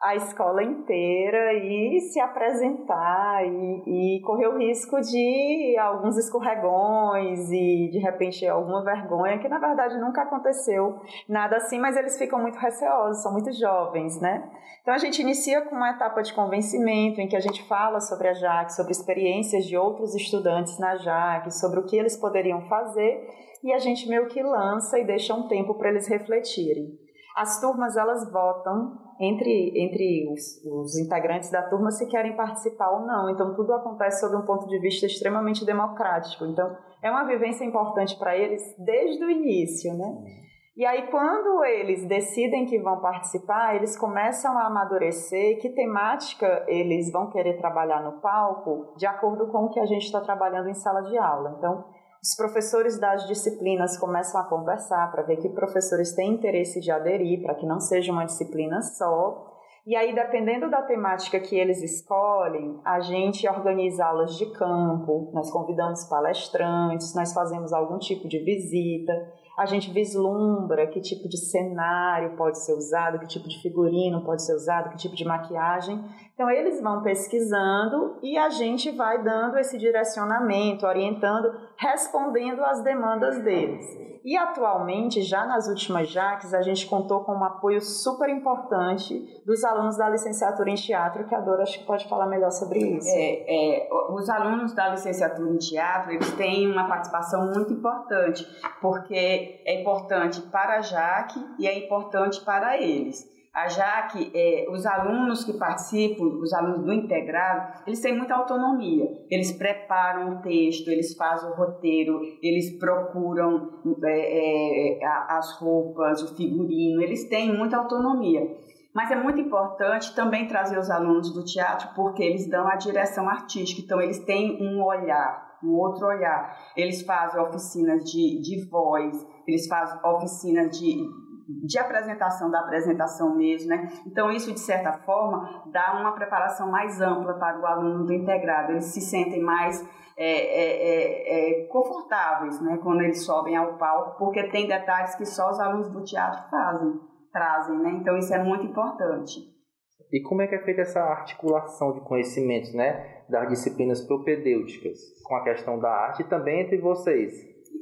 a escola inteira e se apresentar e, e, correr o risco de alguns escorregões e de repente alguma vergonha que na verdade nunca aconteceu nada assim, mas eles ficam muito receosos, são muito jovens, né? Então a gente inicia com uma etapa de convencimento em que a gente fala sobre a JAC, sobre experiências de outros estudantes na JAC, sobre o que eles poderiam fazer e a gente meio que lança e deixa um tempo para eles refletirem. As turmas elas votam entre, entre os, os, integrantes da turma se querem participar ou não. Então tudo acontece sob um ponto de vista extremamente democrático. Então é uma vivência importante para eles desde o início, né? E aí quando eles decidem que vão participar, eles começam a amadurecer que temática eles vão querer trabalhar no palco de acordo com o que a gente está trabalhando em sala de aula. Então os professores das disciplinas começam a conversar para ver que professores têm interesse de aderir, para que não seja uma disciplina só. E aí, dependendo da temática que eles escolhem, a gente organiza aulas de campo, nós convidamos palestrantes, nós fazemos algum tipo de visita, a gente vislumbra que tipo de cenário pode ser usado, que tipo de figurino pode ser usado, que tipo de maquiagem. Então, eles vão pesquisando e a gente vai dando esse direcionamento, orientando, respondendo às demandas deles. E atualmente, já nas últimas JACs, a gente contou com um apoio super importante dos alunos da licenciatura em teatro, que a Dora acho que pode falar melhor sobre isso. É, é, os alunos da licenciatura em teatro, eles têm uma participação muito importante, porque é importante para a JAC e é importante para eles a Jaque, é, os alunos que participam, os alunos do integrado, eles têm muita autonomia. Eles preparam o texto, eles fazem o roteiro, eles procuram é, é, as roupas, o figurino, eles têm muita autonomia. Mas é muito importante também trazer os alunos do teatro, porque eles dão a direção artística, então eles têm um olhar, um outro olhar. Eles fazem oficinas de, de voz, eles fazem oficinas de, de apresentação da apresentação mesmo, né? Então isso de certa forma dá uma preparação mais ampla para o aluno do integrado. Eles se sentem mais é, é, é, é, confortáveis, né? Quando eles sobem ao palco, porque tem detalhes que só os alunos do teatro fazem, trazem, né? Então isso é muito importante. E como é que é feita essa articulação de conhecimentos, né, das disciplinas propedêuticas com a questão da arte e também entre vocês?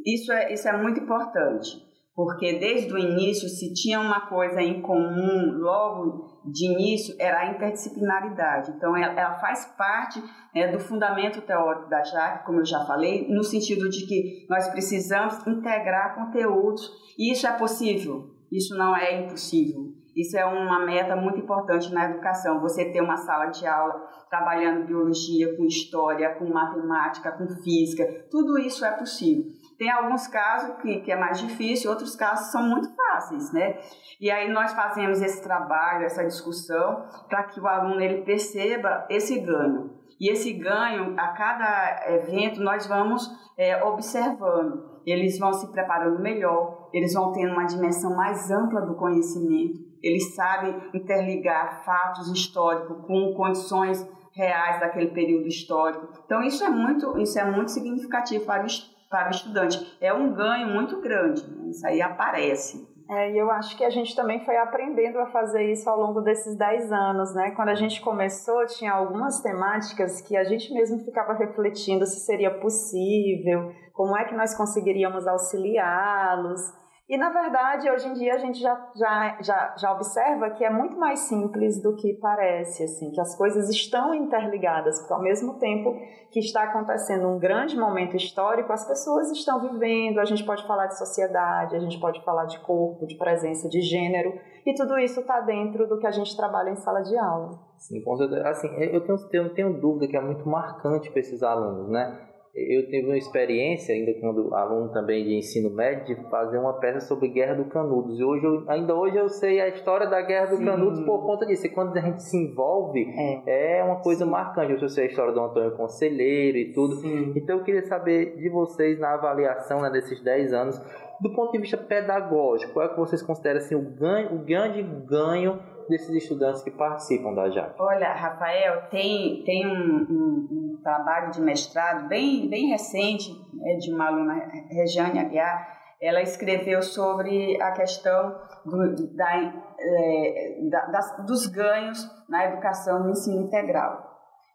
Isso é, isso é muito importante porque desde o início, se tinha uma coisa em comum, logo de início, era a interdisciplinaridade. Então, ela, faz parte né, do fundamento teórico da JAC, como eu já falei, no sentido de que nós precisamos integrar conteúdos, e isso é possível, isso não é impossível. Isso é uma meta muito importante na educação, você ter uma sala de aula trabalhando biologia com história, com matemática, com física, tudo isso é possível. Tem alguns casos que, que é mais difícil, outros casos são muito fáceis, né? E aí nós fazemos esse trabalho, essa discussão, para que o aluno ele perceba esse ganho. E esse ganho, a cada evento, nós vamos é, observando. Eles vão se preparando melhor, eles vão tendo uma dimensão mais ampla do conhecimento, eles sabem interligar fatos históricos com condições reais daquele período histórico. Então isso é muito, isso é muito significativo para o para o estudante. É um ganho muito grande, né? isso aí aparece. É, e eu acho que a gente também foi aprendendo a fazer isso ao longo desses 10 anos, né? Quando a gente começou, tinha algumas temáticas que a gente mesmo ficava refletindo se seria possível, como é que nós conseguiríamos auxiliá-los. E, na verdade, hoje em dia a gente já, já, já, já observa que é muito mais simples do que parece, assim, que as coisas estão interligadas, porque ao mesmo tempo que está acontecendo um grande momento histórico, as pessoas estão vivendo, a gente pode falar de sociedade, a gente pode falar de corpo, de presença, de gênero, e tudo isso está dentro do que a gente trabalha em sala de aula. Sim, com certeza. Assim, eu tenho, eu tenho dúvida que é muito marcante para esses alunos, né? Eu tive uma experiência, ainda quando aluno também de ensino médio, de fazer uma peça sobre Guerra do Canudos. E hoje eu, ainda hoje eu sei a história da Guerra do Sim. Canudos por conta disso. E quando a gente se envolve, é, é uma coisa Sim. marcante. Eu sei a história do Antônio Conselheiro e tudo. Sim. Então eu queria saber de vocês na avaliação né, desses 10 anos, do ponto de vista pedagógico, qual é que vocês consideram assim, o, ganho, o grande ganho desses estudantes que participam da JAC? Olha, Rafael, tem, tem um, um, um trabalho de mestrado bem, bem recente né, de uma aluna, Regiane Aguiar, ela escreveu sobre a questão do, da, é, da, das, dos ganhos na educação no ensino integral.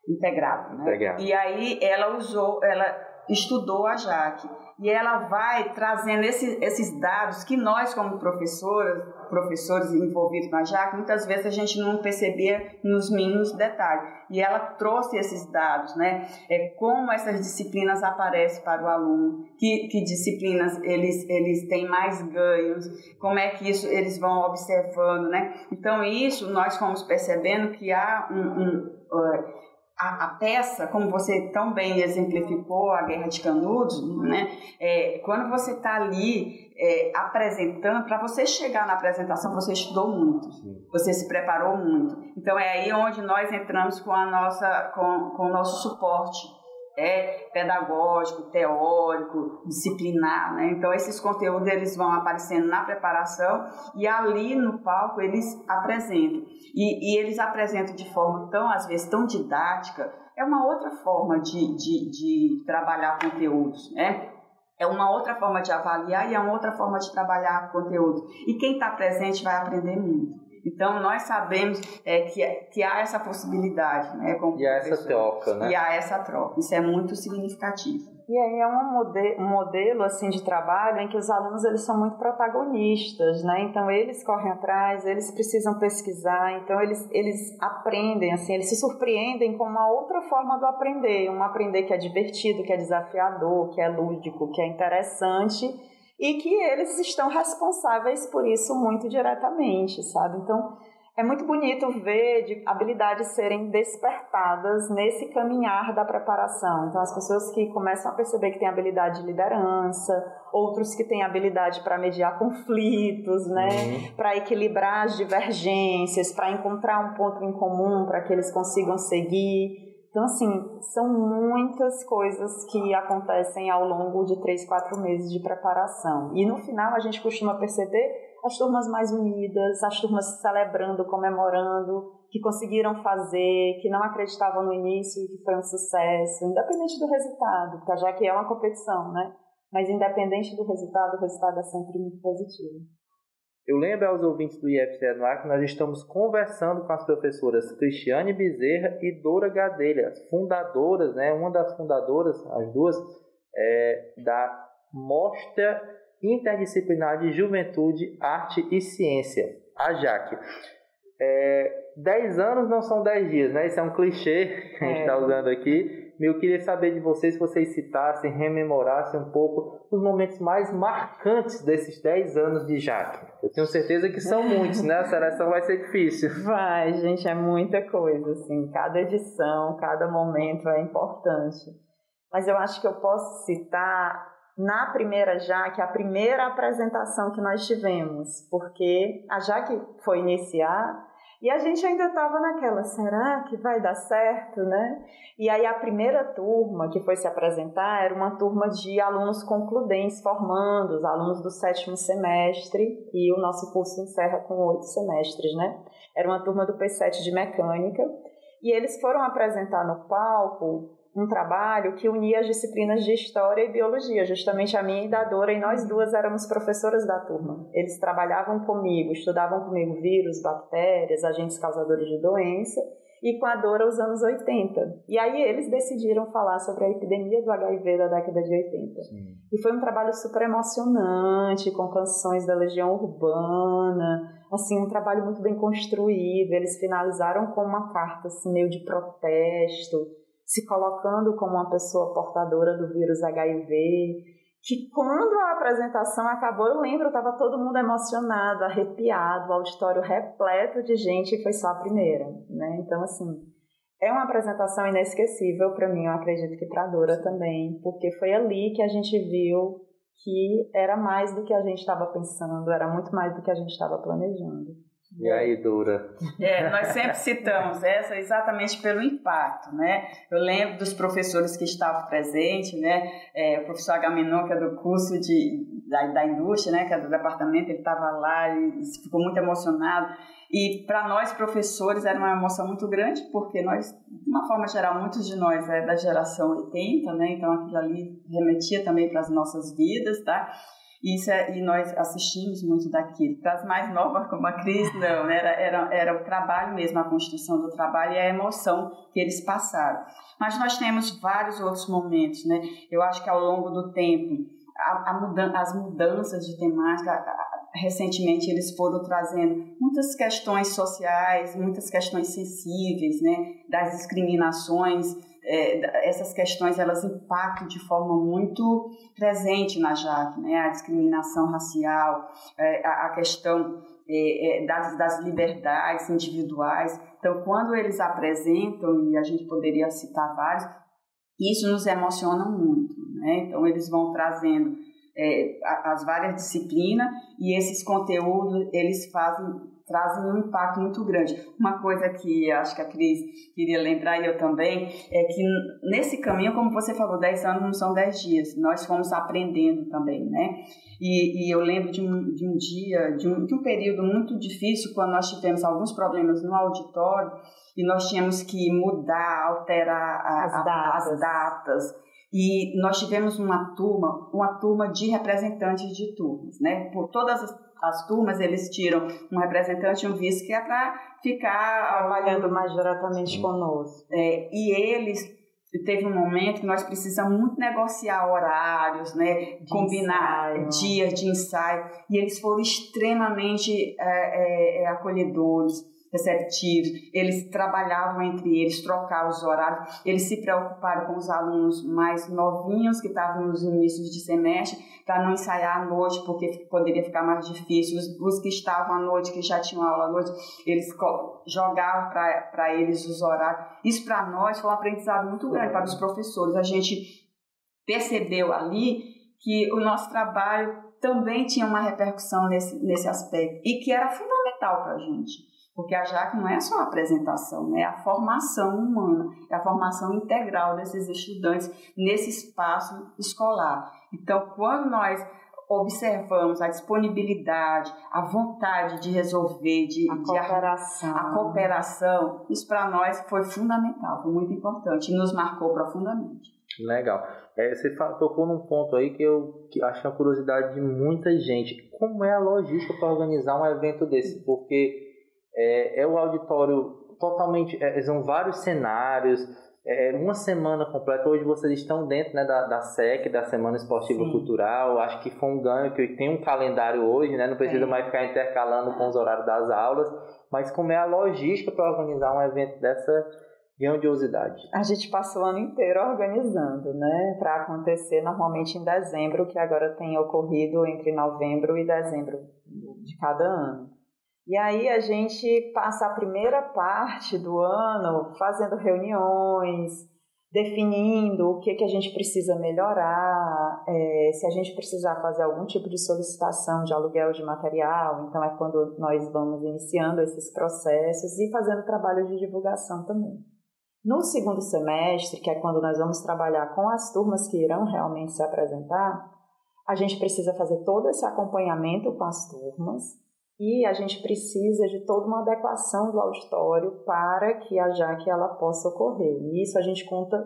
Integrado, né? Integrado. E aí ela usou, ela estudou a Jaque e ela vai trazendo esses, esses dados que nós, como professoras, professores envolvidos na JAC, muitas vezes a gente não percebia nos mínimos detalhes. E ela trouxe esses dados, né? É, como essas disciplinas aparecem para o aluno, que, que disciplinas eles, eles têm mais ganhos, como é que isso eles vão observando, né? Então, isso nós fomos percebendo que há um, um uh, a, a, peça, como você tão bem exemplificou, a Guerra de Canudos, né? É, quando você está ali é, apresentando, para você chegar na apresentação, você estudou muito, Sim. você se preparou muito. Então é aí onde nós entramos com a nossa, com, com o nosso suporte é pedagógico, teórico, disciplinar, né? Então esses conteúdos eles vão aparecendo na preparação e ali no palco eles apresentam e, e eles apresentam de forma tão às vezes tão didática é uma outra forma de, de, de trabalhar conteúdos, né? É uma outra forma de avaliar e é uma outra forma de trabalhar conteúdo. E quem está presente vai aprender muito. Então, nós sabemos é, que, que há essa possibilidade. Né, e há essa troca, né? E há essa troca. Isso é muito significativo. E aí é um modelo, um modelo assim de trabalho em que os alunos eles são muito protagonistas, né? Então eles correm atrás, eles precisam pesquisar, então eles, eles aprendem assim, eles se surpreendem com uma outra forma do aprender, um aprender que é divertido, que é desafiador, que é lúdico, que é interessante e que eles estão responsáveis por isso muito diretamente, sabe? Então é muito bonito ver de habilidades serem despertadas nesse caminhar da preparação. Então, as pessoas que começam a perceber que têm habilidade de liderança, outros que têm habilidade para mediar conflitos, né? Uhum. Para equilibrar as divergências, para encontrar um ponto em comum para que eles consigam seguir. Então, assim, são muitas coisas que acontecem ao longo de três, quatro meses de preparação. E no final, a gente costuma perceber as turmas mais unidas, as turmas celebrando, comemorando, que conseguiram fazer, que não acreditavam no início e que foi um sucesso, independente do resultado, já que é uma competição, né? Mas independente do resultado, o resultado é sempre muito positivo. Eu lembro aos ouvintes do IFCE no ar que nós estamos conversando com as professoras Cristiane Bezerra e Dora Gadelha, as fundadoras, né, uma das fundadoras, as duas, é, da Mostra Interdisciplinar de Juventude, Arte e Ciência, a JAC. É, dez anos não são dez dias, né? Isso é um clichê que a gente está é. usando aqui. Eu queria saber de vocês se vocês citassem, rememorassem um pouco os momentos mais marcantes desses 10 anos de Jaque. Eu tenho certeza que são muitos, né? A seleção vai ser difícil. Vai, gente, é muita coisa, assim. Cada edição, cada momento é importante. Mas eu acho que eu posso citar na primeira Jaque, a primeira apresentação que nós tivemos, porque a Jaque foi iniciar e a gente ainda estava naquela, será que vai dar certo, né? E aí a primeira turma que foi se apresentar era uma turma de alunos concludentes formando, os alunos do sétimo semestre, e o nosso curso encerra com oito semestres, né? Era uma turma do P7 de mecânica, e eles foram apresentar no palco um trabalho que unia as disciplinas de História e Biologia, justamente a minha e da Dora, e nós duas éramos professoras da turma. Eles trabalhavam comigo, estudavam comigo vírus, bactérias, agentes causadores de doença, e com a Dora os anos 80. E aí eles decidiram falar sobre a epidemia do HIV da década de 80. Sim. E foi um trabalho super emocionante, com canções da Legião Urbana, assim, um trabalho muito bem construído. Eles finalizaram com uma carta assim, meio de protesto, se colocando como uma pessoa portadora do vírus HIV, que quando a apresentação acabou, eu lembro, estava todo mundo emocionado, arrepiado, o auditório repleto de gente, e foi só a primeira, né? Então, assim, é uma apresentação inesquecível para mim, eu acredito que para Dora também, porque foi ali que a gente viu que era mais do que a gente estava pensando, era muito mais do que a gente estava planejando. E aí, Dura? É, nós sempre citamos essa exatamente pelo impacto, né? Eu lembro dos professores que estavam presentes, né? É, o professor Agamenon, que é do curso de, da, da indústria, né? Que é do departamento, ele estava lá e ficou muito emocionado. E para nós, professores, era uma emoção muito grande, porque nós, de uma forma geral, muitos de nós é da geração 80, né? Então aquilo ali remetia também para as nossas vidas, tá? Isso é, e nós assistimos muito daquilo. Para as mais novas, como a Cris, não, né? era, era, era o trabalho mesmo, a construção do trabalho e a emoção que eles passaram. Mas nós temos vários outros momentos, né? Eu acho que ao longo do tempo, a, a mudan as mudanças de temática, a, recentemente eles foram trazendo muitas questões sociais, muitas questões sensíveis, né? Das discriminações, é, essas questões elas impactam de forma muito presente na JAC, né? a discriminação racial, é, a, a, questão é, é, das, das liberdades individuais. Então, quando eles apresentam, e a gente poderia citar vários, isso nos emociona muito. Né? Então, eles vão trazendo é, as várias disciplinas e esses conteúdos eles fazem trazem um impacto muito grande. Uma coisa que acho que a Cris queria lembrar e eu também, é que nesse caminho, como você falou, 10 anos não são 10 dias, nós fomos aprendendo também, né? E, e eu lembro de um, de um dia, de um, de um período muito difícil, quando nós tivemos alguns problemas no auditório e nós tínhamos que mudar, alterar a, As datas. as datas. E nós tivemos uma turma, uma turma de representantes de turmas, né? Por todas as, as turmas eles tiram um representante e um vice que é para ficar Trabalhando mais diretamente conosco. É, e eles teve um momento que nós precisamos muito negociar horários, né? combinar ensaio. dias de ensaio e eles foram extremamente é, é, é, acolhedores receptivos, eles trabalhavam entre eles, trocavam os horários, eles se preocuparam com os alunos mais novinhos que estavam nos inícios de semestre, para não ensaiar à noite, porque poderia ficar mais difícil. Os, os que estavam à noite, que já tinham aula à noite, eles jogavam para eles os horários. Isso para nós foi um aprendizado muito grande para os professores. A gente percebeu ali que o nosso trabalho também tinha uma repercussão nesse, nesse aspecto e que era fundamental para a gente. Porque a JAC não é só a apresentação, né? é a formação humana, é a formação integral desses estudantes nesse espaço escolar. Então, quando nós observamos a disponibilidade, a vontade de resolver, de, A de cooperação. a cooperação, isso para nós foi fundamental, foi muito importante e nos marcou profundamente. Legal. É, você tocou num ponto aí que eu que acho uma curiosidade de muita gente. Como é a logística para organizar um evento desse? Porque é, é o auditório totalmente. é, são vários cenários, é uma semana completa. Hoje vocês estão dentro né, da, da SEC, da Semana Esportiva Sim. Cultural. Acho que foi um ganho que tem um calendário hoje, né? Não precisa Tem. mais ficar intercalando com os horários das aulas. Mas como é a logística para organizar um evento dessa grandiosidade? A gente passa o ano inteiro organizando, né? Para acontecer normalmente em dezembro, que agora tem ocorrido entre novembro e dezembro de cada ano. E aí a gente passa a primeira parte do ano fazendo reuniões, definindo o que, que a gente precisa melhorar, é, se a gente precisar fazer algum tipo de solicitação de aluguel de material, então é quando nós vamos iniciando esses processos e fazendo trabalho de divulgação também. No segundo semestre, que é quando nós vamos trabalhar com as turmas que irão realmente se apresentar, a gente precisa fazer todo esse acompanhamento com as turmas e a gente precisa de toda uma adequação do auditório para que a JAC ela possa ocorrer. E isso a gente conta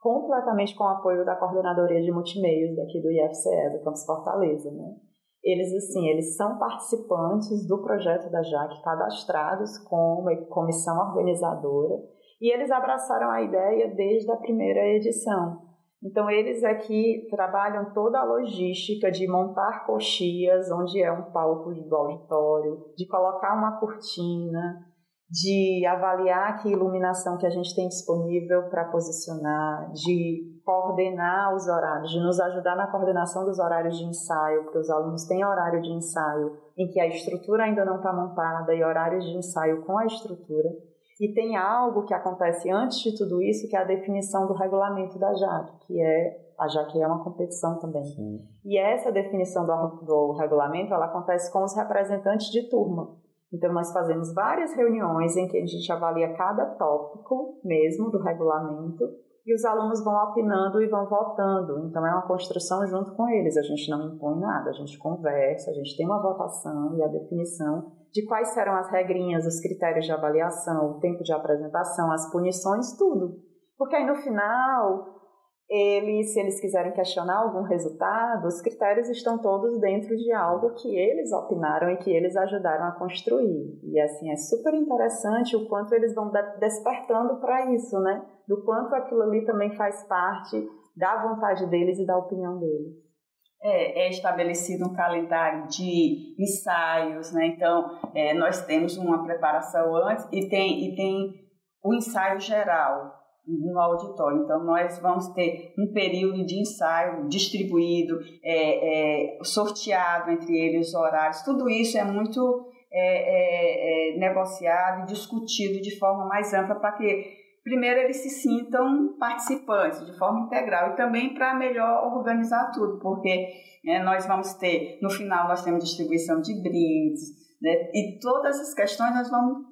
completamente com o apoio da coordenadoria de multimeios daqui do IFCE, do Campus Fortaleza, né? Eles, assim, eles são participantes do projeto da JAC, cadastrados como comissão organizadora, e eles abraçaram a ideia desde a primeira edição. Então, eles aqui trabalham toda a logística de montar coxias, onde é um palco do auditório, de colocar uma cortina, de avaliar que iluminação que a gente tem disponível para posicionar, de coordenar os horários, de nos ajudar na coordenação dos horários de ensaio, porque os alunos têm horário de ensaio em que a estrutura ainda não está montada e horários de ensaio com a estrutura. E tem algo que acontece antes de tudo isso, que é a definição do regulamento da JAC, que é a JAC é uma competição também. E essa definição do, do regulamento, ela acontece com os representantes de turma. Então nós fazemos várias reuniões em que a gente avalia cada tópico mesmo do regulamento e os alunos vão opinando e vão votando. Então é uma construção junto com eles. A gente não impõe nada, a gente conversa, a gente tem uma votação e a definição de quais serão as regrinhas, os critérios de avaliação, o tempo de apresentação, as punições, tudo. Porque aí no final, eles, se eles quiserem questionar algum resultado, os critérios estão todos dentro de algo que eles opinaram e que eles ajudaram a construir. E assim, é super interessante o quanto eles vão de- despertando para isso, né? Do quanto aquilo ali também faz parte da vontade deles e da opinião deles. É, é estabelecido um calendário de ensaios, né? Então, é, nós temos uma preparação antes e tem, e tem o ensaio geral no auditório. Então, nós vamos ter um período de ensaio distribuído, é, é, sorteado entre eles os horários. Tudo isso é muito é, é, negociado e discutido de forma mais ampla para que primeiro eles se sintam participantes de forma integral e também para melhor organizar tudo, porque né, nós vamos ter, no final nós temos distribuição de brindes, Né? E todas essas questões nós vamos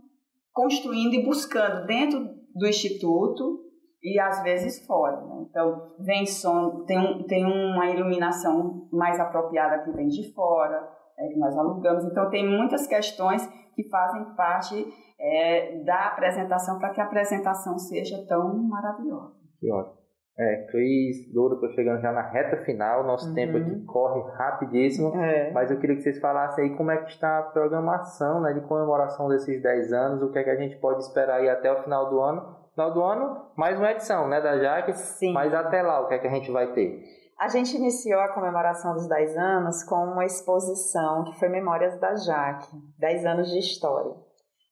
construindo e buscando dentro do Instituto e às vezes fora. Né? Então, vem som, tem, tem uma iluminação mais apropriada que vem de fora, é, que nós alugamos. Então, tem muitas questões que fazem parte é, da apresentação para que a apresentação seja tão maravilhosa. Que ótimo. É, Cris, Douro, estou chegando já na reta final, nosso uhum. tempo aqui corre rapidíssimo, é. mas eu queria que vocês falassem aí como é que está a programação né, de comemoração desses 10 anos, o que é que a gente pode esperar aí até o final do ano. Final do ano, mais uma edição né, da Jaque, Sim. mas até lá, o que é que a gente vai ter? A gente iniciou a comemoração dos 10 anos com uma exposição que foi Memórias da Jaque, 10 anos de história.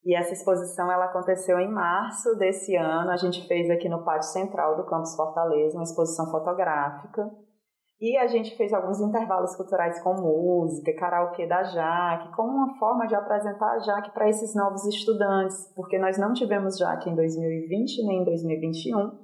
E essa exposição ela aconteceu em março desse ano. A gente fez aqui no pátio central do campus Fortaleza uma exposição fotográfica. E a gente fez alguns intervalos culturais com música, karaokê da Jaque, como uma forma de apresentar a Jaque para esses novos estudantes, porque nós não tivemos Jaque em 2020 nem em 2021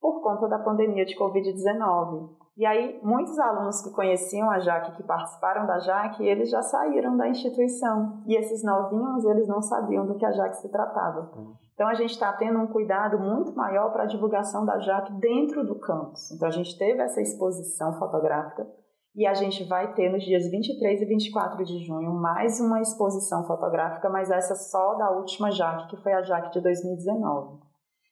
por conta da pandemia de Covid-19. E aí, muitos alunos que conheciam a Jaque, que participaram da Jaque, eles já saíram da instituição. E esses novinhos, eles não sabiam do que a Jaque se tratava. Uhum. Então, a gente está tendo um cuidado muito maior para a divulgação da Jaque dentro do campus. Então, a gente teve essa exposição fotográfica e a gente vai ter nos dias 23 e 24 de junho mais uma exposição fotográfica, mas essa só da última Jaque, que foi a Jaque de 2019.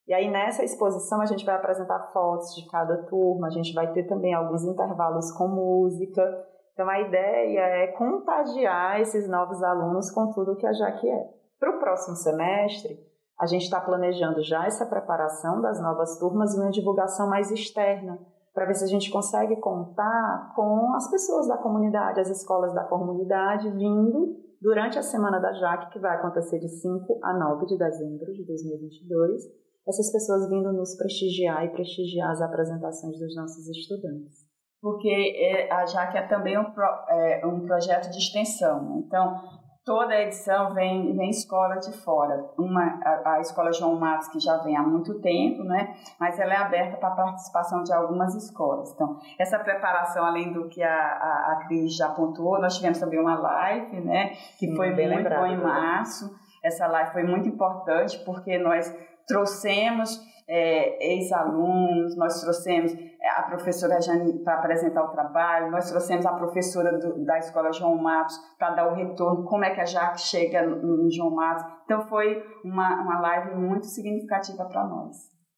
E aí nessa exposição a gente vai apresentar fotos de cada turma, a gente vai ter também alguns intervalos com música. Então a ideia é contagiar esses novos alunos com tudo que a Jaque é. Para o próximo semestre, a gente está planejando já essa preparação das novas turmas e uma divulgação mais externa, para ver se a gente consegue contar com as pessoas da comunidade, as escolas da comunidade vindo durante a Semana da Jaque, que vai acontecer de 5 a 9 de dezembro de 2022 essas pessoas vindo nos prestigiar e prestigiar as apresentações dos nossos estudantes. Porque é, a JAC é também um, pro, é, um projeto de extensão, né? então toda a edição vem, vem escola de fora. Uma, a, a, escola João Matos, que já vem há muito tempo, né? mas ela é aberta para a participação de algumas escolas. Então, essa preparação, além do que a, a, a Cris já pontuou, nós tivemos também uma live, né? que foi bem muito lembrado, bom em março. Essa live foi muito importante porque nós trouxemos é, ex-alunos, nós trouxemos é, a professora Jane para apresentar o trabalho, nós trouxemos a professora do, da escola João Matos para dar o retorno, como é que a Jaque chega no, João Matos. Então foi uma, uma live muito significativa para nós.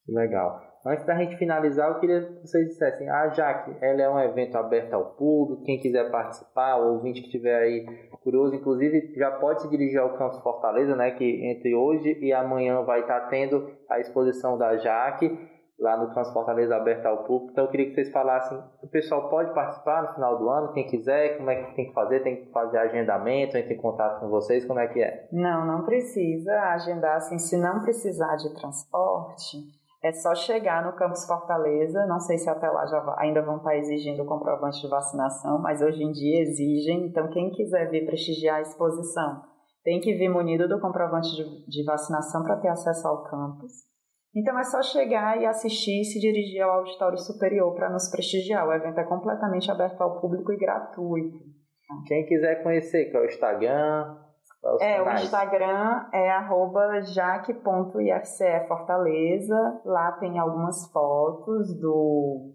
Legal. Antes da gente finalizar, eu queria que vocês dissessem, ah, Jaque, ela é um evento aberto ao público, quem quiser participar, o ouvinte que estiver aí curioso, inclusive já pode se dirigir ao Campus Fortaleza, né, que entre hoje e amanhã vai estar tendo a exposição da Jaque, lá no Campus Fortaleza aberto ao público. Então eu queria que vocês falassem, o pessoal pode participar no final do ano, quem quiser, como é que tem que fazer, tem que fazer agendamento, entre em contato com vocês, como é que é? Não, não precisa agendar, assim, se não precisar de transporte, é só chegar no campus Fortaleza, não sei se até lá já ainda vão estar exigindo o comprovante de vacinação, mas hoje em dia exigem, então quem quiser vir prestigiar a exposição tem que vir munido do comprovante de, de vacinação para ter acesso ao campus. Então é só chegar e assistir e se dirigir ao auditório superior para nos prestigiar. O evento é completamente aberto ao público e gratuito. Quem quiser conhecer, que é o Instagram, é, o Instagram é arroba jaque.ifcefortaleza. Lá tem algumas fotos do,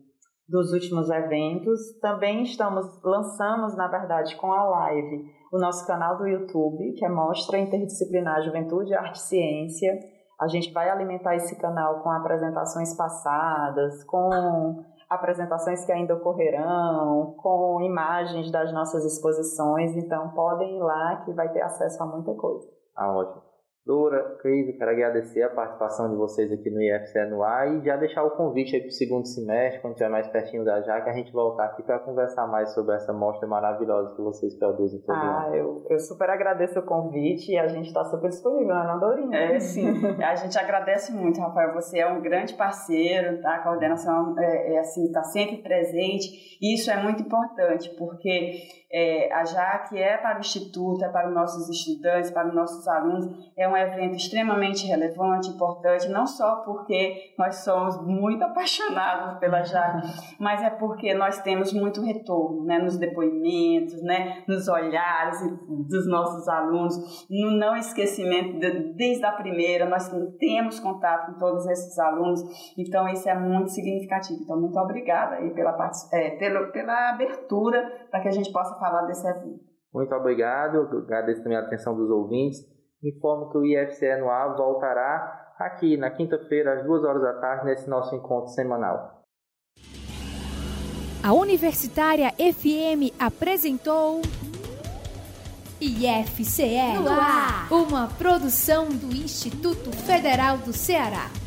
dos últimos eventos. Também estamos, lançamos, na verdade, com a live, o nosso canal do YouTube, que é Mostra Interdisciplinar Juventude, Arte e Ciência. A gente vai alimentar esse canal com apresentações passadas, com apresentações que ainda ocorrerão, com imagens das nossas exposições, então podem ir lá que vai ter acesso a muita coisa. Ah, ótimo. Dora, Cris, quero agradecer a participação de vocês aqui no IFCE no ar e já deixar o convite aí para o segundo semestre, quando estiver mais pertinho da JAC, a gente voltar aqui para conversar mais sobre essa mostra maravilhosa que vocês produzem todo ah, ano. Eu, eu super agradeço o convite e a gente está super disponível, né, Dorinha? É, sim. a gente agradece muito, Rafael. Você é um grande parceiro, tá? A coordenação é, é assim, está sempre presente e isso é muito importante, porque é, a JAC é para o Instituto, é para os nossos estudantes, para os nossos alunos, é um evento extremamente relevante, importante, não só porque nós somos muito apaixonados pela JAC, mas é porque nós temos muito retorno né, nos depoimentos, né, nos olhares dos nossos alunos, no não esquecimento, de, desde a primeira, nós temos contato com todos esses alunos, então isso é muito significativo. Então, muito obrigada aí pela, é, pela, pela abertura para que a gente possa falar desse evento. Muito obrigado, agradeço também a atenção dos ouvintes. Informo que o IFCE no ar voltará aqui na quinta-feira, às duas horas da tarde, nesse nosso encontro semanal. A Universitária FM apresentou IFCE no ar, uma produção do Instituto Federal do Ceará.